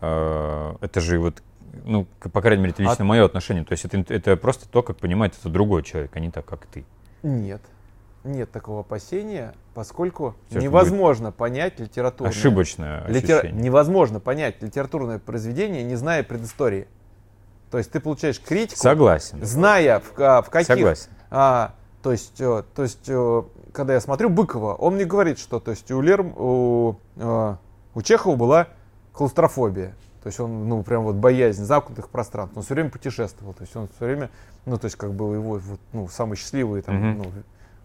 [SPEAKER 1] э, это же вот, ну, по крайней мере, это лично
[SPEAKER 2] А-
[SPEAKER 1] мое отношение. То есть это, это просто то, как понимает это другой человек, а не так, как ты.
[SPEAKER 2] Нет. Нет такого опасения, поскольку
[SPEAKER 1] Всё ж
[SPEAKER 2] невозможно понять литературное...
[SPEAKER 1] Ошибочное
[SPEAKER 2] литера-
[SPEAKER 1] ощущение.
[SPEAKER 2] Невозможно понять литературное произведение, не зная предыстории. То есть ты получаешь критику,
[SPEAKER 1] Согласен.
[SPEAKER 2] зная в, в каких...
[SPEAKER 1] Согласен.
[SPEAKER 2] А, то есть, э, то есть, э, когда я смотрю Быкова, он мне говорит, что то есть у, Лер, у, э, у Чехова была клаустрофобия. То есть он, ну, прям вот боязнь замкнутых пространств. Он все время путешествовал. То есть он все время, ну, то есть как бы его, вот, ну, самые счастливые там,
[SPEAKER 1] Мгм.
[SPEAKER 2] ну,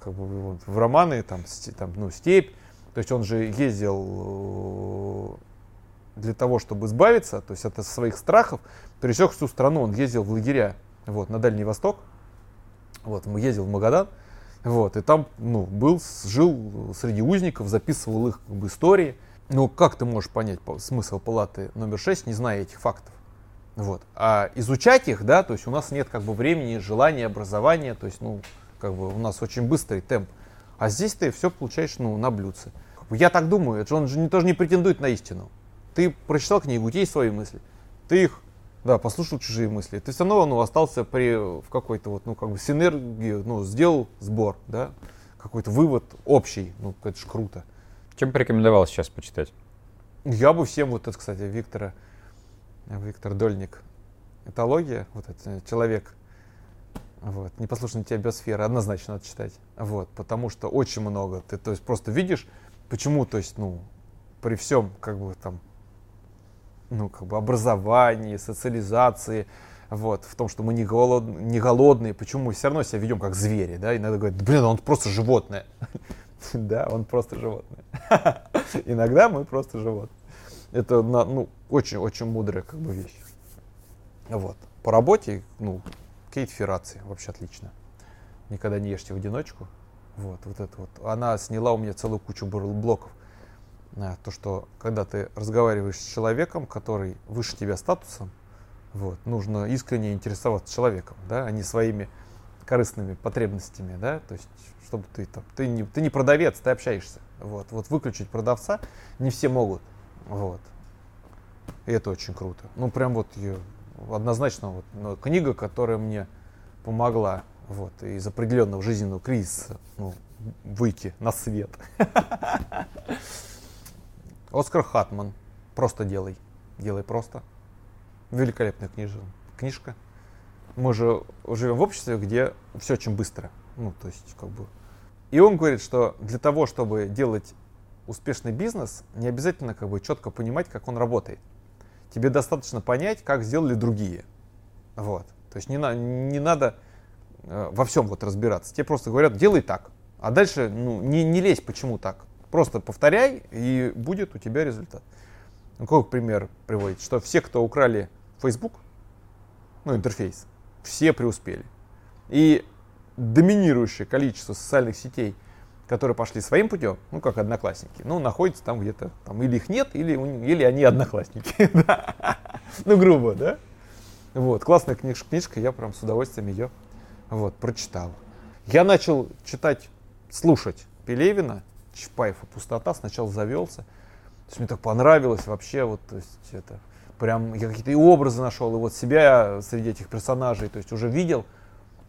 [SPEAKER 2] как бы вот, в романы, там, там, ну, степь. То есть он же ездил э, для того, чтобы избавиться, то есть от своих страхов, пересек всю страну. Он ездил в лагеря, вот, на Дальний Восток. Вот, ездил в Магадан, вот, и там, ну, был, жил среди узников, записывал их как бы, истории. Ну, как ты можешь понять по- смысл палаты номер 6, не зная этих фактов? Вот. А изучать их, да, то есть у нас нет как бы времени, желания, образования, то есть, ну, как бы у нас очень быстрый темп. А здесь ты все получаешь, ну, на блюдце. Я так думаю, это же он же не, тоже не претендует на истину. Ты прочитал книгу, у тебя есть свои мысли. Ты их, да, послушал чужие мысли. Ты все равно, ну, остался при, в какой-то вот, ну, как бы синергии, ну, сделал сбор, да, какой-то вывод общий, ну, это ж круто.
[SPEAKER 1] Чем порекомендовал сейчас почитать?
[SPEAKER 2] Я бы всем, вот это, кстати, Виктора, Виктор Дольник, этология, вот это человек, вот, непослушная тебе биосфера, однозначно надо читать, вот, потому что очень много, ты, то есть, просто видишь, почему, то есть, ну, при всем, как бы, там, ну, как бы, образовании, социализации, вот, в том, что мы не, голод, не голодные, почему мы все равно себя ведем как звери, да, и надо говорить, блин, он просто животное. Да, он просто животное. Иногда мы просто животные. Это, ну, очень-очень мудрая, как бы, вещь. Вот. По работе, ну, Кейт Ферраци, вообще отлично. Никогда не ешьте в одиночку. Вот, вот это вот. Она сняла у меня целую кучу блоков. А, То, что когда ты разговариваешь с человеком, который выше тебя статусом, вот, нужно искренне интересоваться человеком, да, а не своими корыстными потребностями, да, то есть, чтобы ты там, ты не, ты не продавец, ты общаешься, вот, вот выключить продавца не все могут, вот, и это очень круто, ну, прям вот ее, однозначно, вот, ну, книга, которая мне помогла, вот, из определенного жизненного кризиса, ну, выйти на свет. Оскар Хатман, просто делай, делай просто, великолепная книжка, книжка, мы же живем в обществе, где все очень быстро. Ну, то есть, как бы. И он говорит, что для того, чтобы делать успешный бизнес, не обязательно как бы четко понимать, как он работает. Тебе достаточно понять, как сделали другие. Вот. То есть не, на- не надо э, во всем вот разбираться. Тебе просто говорят, делай так. А дальше ну, не, не лезь, почему так. Просто повторяй, и будет у тебя результат. Ну, какой пример приводит? Что все, кто украли Facebook, ну, интерфейс, все преуспели. И доминирующее количество социальных сетей, которые пошли своим путем, ну, как одноклассники, ну, находятся там где-то, там, или их нет, или, или они одноклассники. Ну, грубо, да? Вот, классная книж- книжка, я прям с удовольствием ее вот, прочитал. Я начал читать, слушать Пелевина, Чапаев и пустота, сначала завелся. То есть мне так понравилось вообще, вот, то есть это, прям я какие-то и образы нашел, и вот себя среди этих персонажей, то есть уже видел,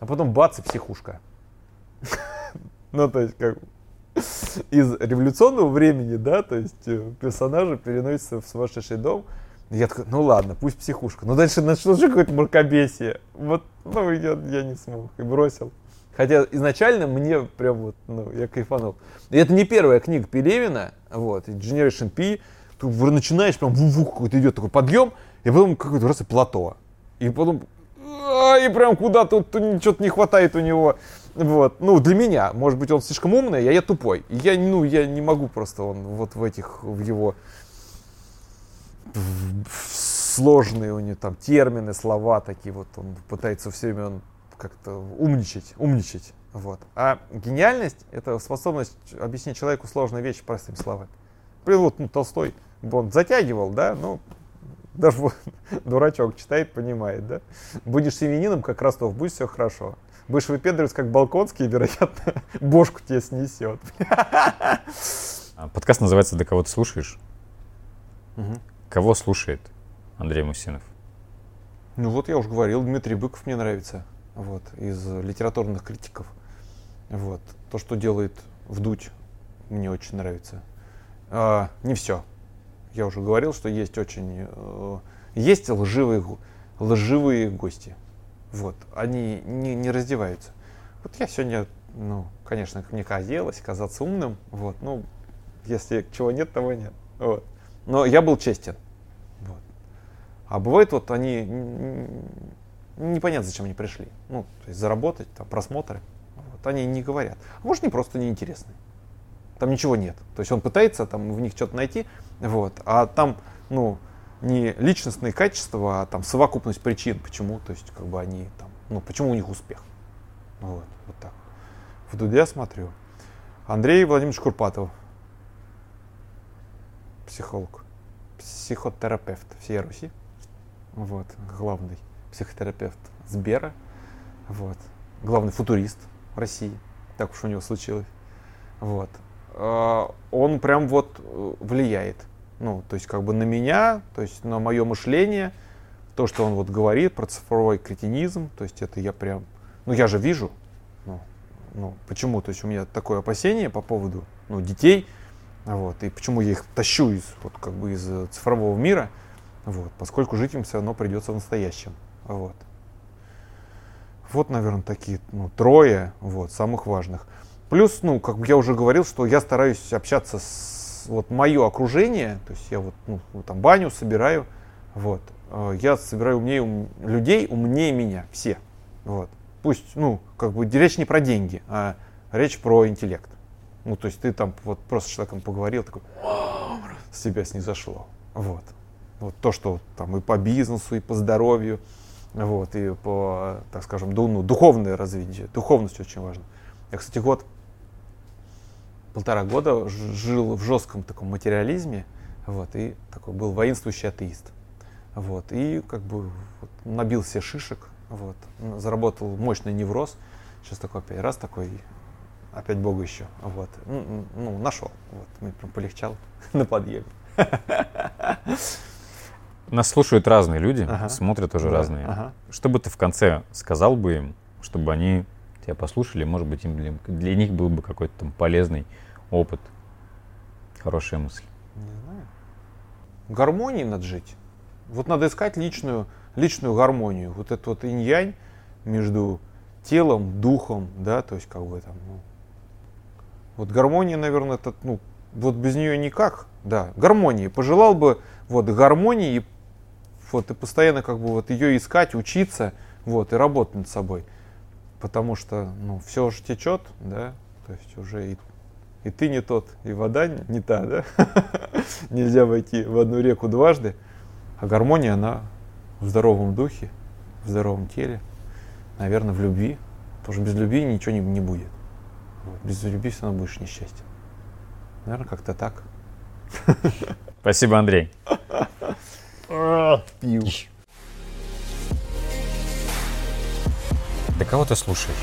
[SPEAKER 2] а потом бац, и психушка. Ну, то есть, как из революционного времени, да, то есть э, персонажи переносятся в сумасшедший дом. Я такой, ну ладно, пусть психушка. Но дальше началось же какое-то мракобесие. Вот, ну, я, я не смог и бросил. Хотя изначально мне прям вот, ну, я кайфанул. И это не первая книга Пелевина, вот, Generation P. Ты начинаешь прям вух какой-то идет такой подъем, и потом какой-то раз и плато. И потом, а, и прям куда-то что-то не хватает у него. Вот, ну, для меня, может быть, он слишком умный, а я тупой. Я, ну, я не могу просто, он вот в этих, в его сложные у него там термины, слова такие вот, он пытается все время он как-то умничать, умничать. Вот. А гениальность — это способность объяснить человеку сложные вещи простыми словами. Например, вот ну, Толстой он затягивал, да, ну, даже вот дурачок читает, понимает, да. Будешь семенином, как Ростов, будет все хорошо. Будешь выпендриваться, как Балконский, вероятно, бошку тебе снесет.
[SPEAKER 1] А, Подкаст называется «Да кого ты слушаешь?».
[SPEAKER 2] Мгм.
[SPEAKER 1] Кого слушает Андрей Мусинов?
[SPEAKER 2] Ну вот я уже говорил, Дмитрий Быков мне нравится, вот, из литературных критиков. Вот, то, что делает Вдуть, мне очень нравится. А, не все. Я уже говорил, что есть очень, э, есть лживые, лживые гости. Вот, они не, не раздеваются. Вот я сегодня, ну, конечно, мне казалось, казаться умным, вот, ну, если чего нет, того нет. Вот. Но я был честен. Вот. А бывает вот они непонятно, зачем они пришли. Ну, то есть заработать, там, просмотры. Вот. Они не говорят. А может, они просто неинтересны. Там ничего нет. То есть он пытается там в них что-то найти, вот, а там, ну, не личностные качества, а там совокупность причин, почему, то есть как бы они там, ну, почему у них успех. Вот, вот так. В Дудя смотрю. Андрей Владимирович Курпатов. Психолог. Психотерапевт всей Руси. Вот, главный психотерапевт Сбера. Вот. Главный футурист России. Так уж у него случилось. Вот. А, Он прям вот э, влияет. Ну, то есть как бы на меня, то есть на мое мышление, то, что он вот говорит про цифровой кретинизм, то есть это я прям, ну я же вижу, ну, ну почему, то есть у меня такое опасение по поводу, ну, детей, вот, и почему я их тащу из, вот, как бы из э, цифрового мира, вот, поскольку жить им все равно придется в настоящем, вот. Вот, наверное, такие, ну, трое, вот, самых важных. Плюс, ну, как я уже говорил, что я стараюсь общаться с, вот, мое окружение, то есть я вот, ну, вот там баню собираю, вот, э, я собираю умнее ум- людей умнее меня, все, вот. Пусть, ну, как бы речь не про деньги, а речь про интеллект. Ну, то есть ты там вот просто с человеком поговорил, такой, «Вау, с тебя снизошло, вот. Вот то, что там и по бизнесу, и по здоровью, вот, и по, так скажем, ну, духовное развитие, духовность очень важна. Я, кстати, год, полтора года жил в жестком таком материализме, вот, и такой был воинствующий атеист. Вот, и как бы вот, набил себе шишек, вот, заработал мощный невроз. Сейчас такой опять раз такой, опять Богу еще, вот, м, ну, нашел, вот, мне прям полегчало на подъеме.
[SPEAKER 1] Нас слушают разные люди,
[SPEAKER 2] Ага.
[SPEAKER 1] смотрят тоже
[SPEAKER 2] Да,
[SPEAKER 1] разные.
[SPEAKER 2] ага.
[SPEAKER 1] Что бы ты в конце сказал бы им, чтобы они тебя послушали, может быть, им для, для них был бы какой-то там полезный опыт, хорошая мысль.
[SPEAKER 2] Не знаю. Гармонии надо жить. Вот надо искать личную, личную гармонию. Вот это вот инь-янь между телом, духом, да, то есть как бы там, ну, вот гармония, наверное, это, ну, вот без нее никак, да, гармонии. Пожелал бы вот гармонии, вот, и постоянно как бы вот ее искать, учиться, вот, и работать над собой. Потому что, ну, все уже течет, да, то есть уже и и ты не тот, и вода не та, да? Нельзя войти в одну реку дважды. А гармония, она в здоровом духе, в здоровом теле, наверное, в любви. Потому что без любви ничего не, не будет. Без любви все равно будешь несчастен. Наверное, как-то так.
[SPEAKER 1] Спасибо, Андрей.
[SPEAKER 2] Пью.
[SPEAKER 1] Да кого ты слушаешь?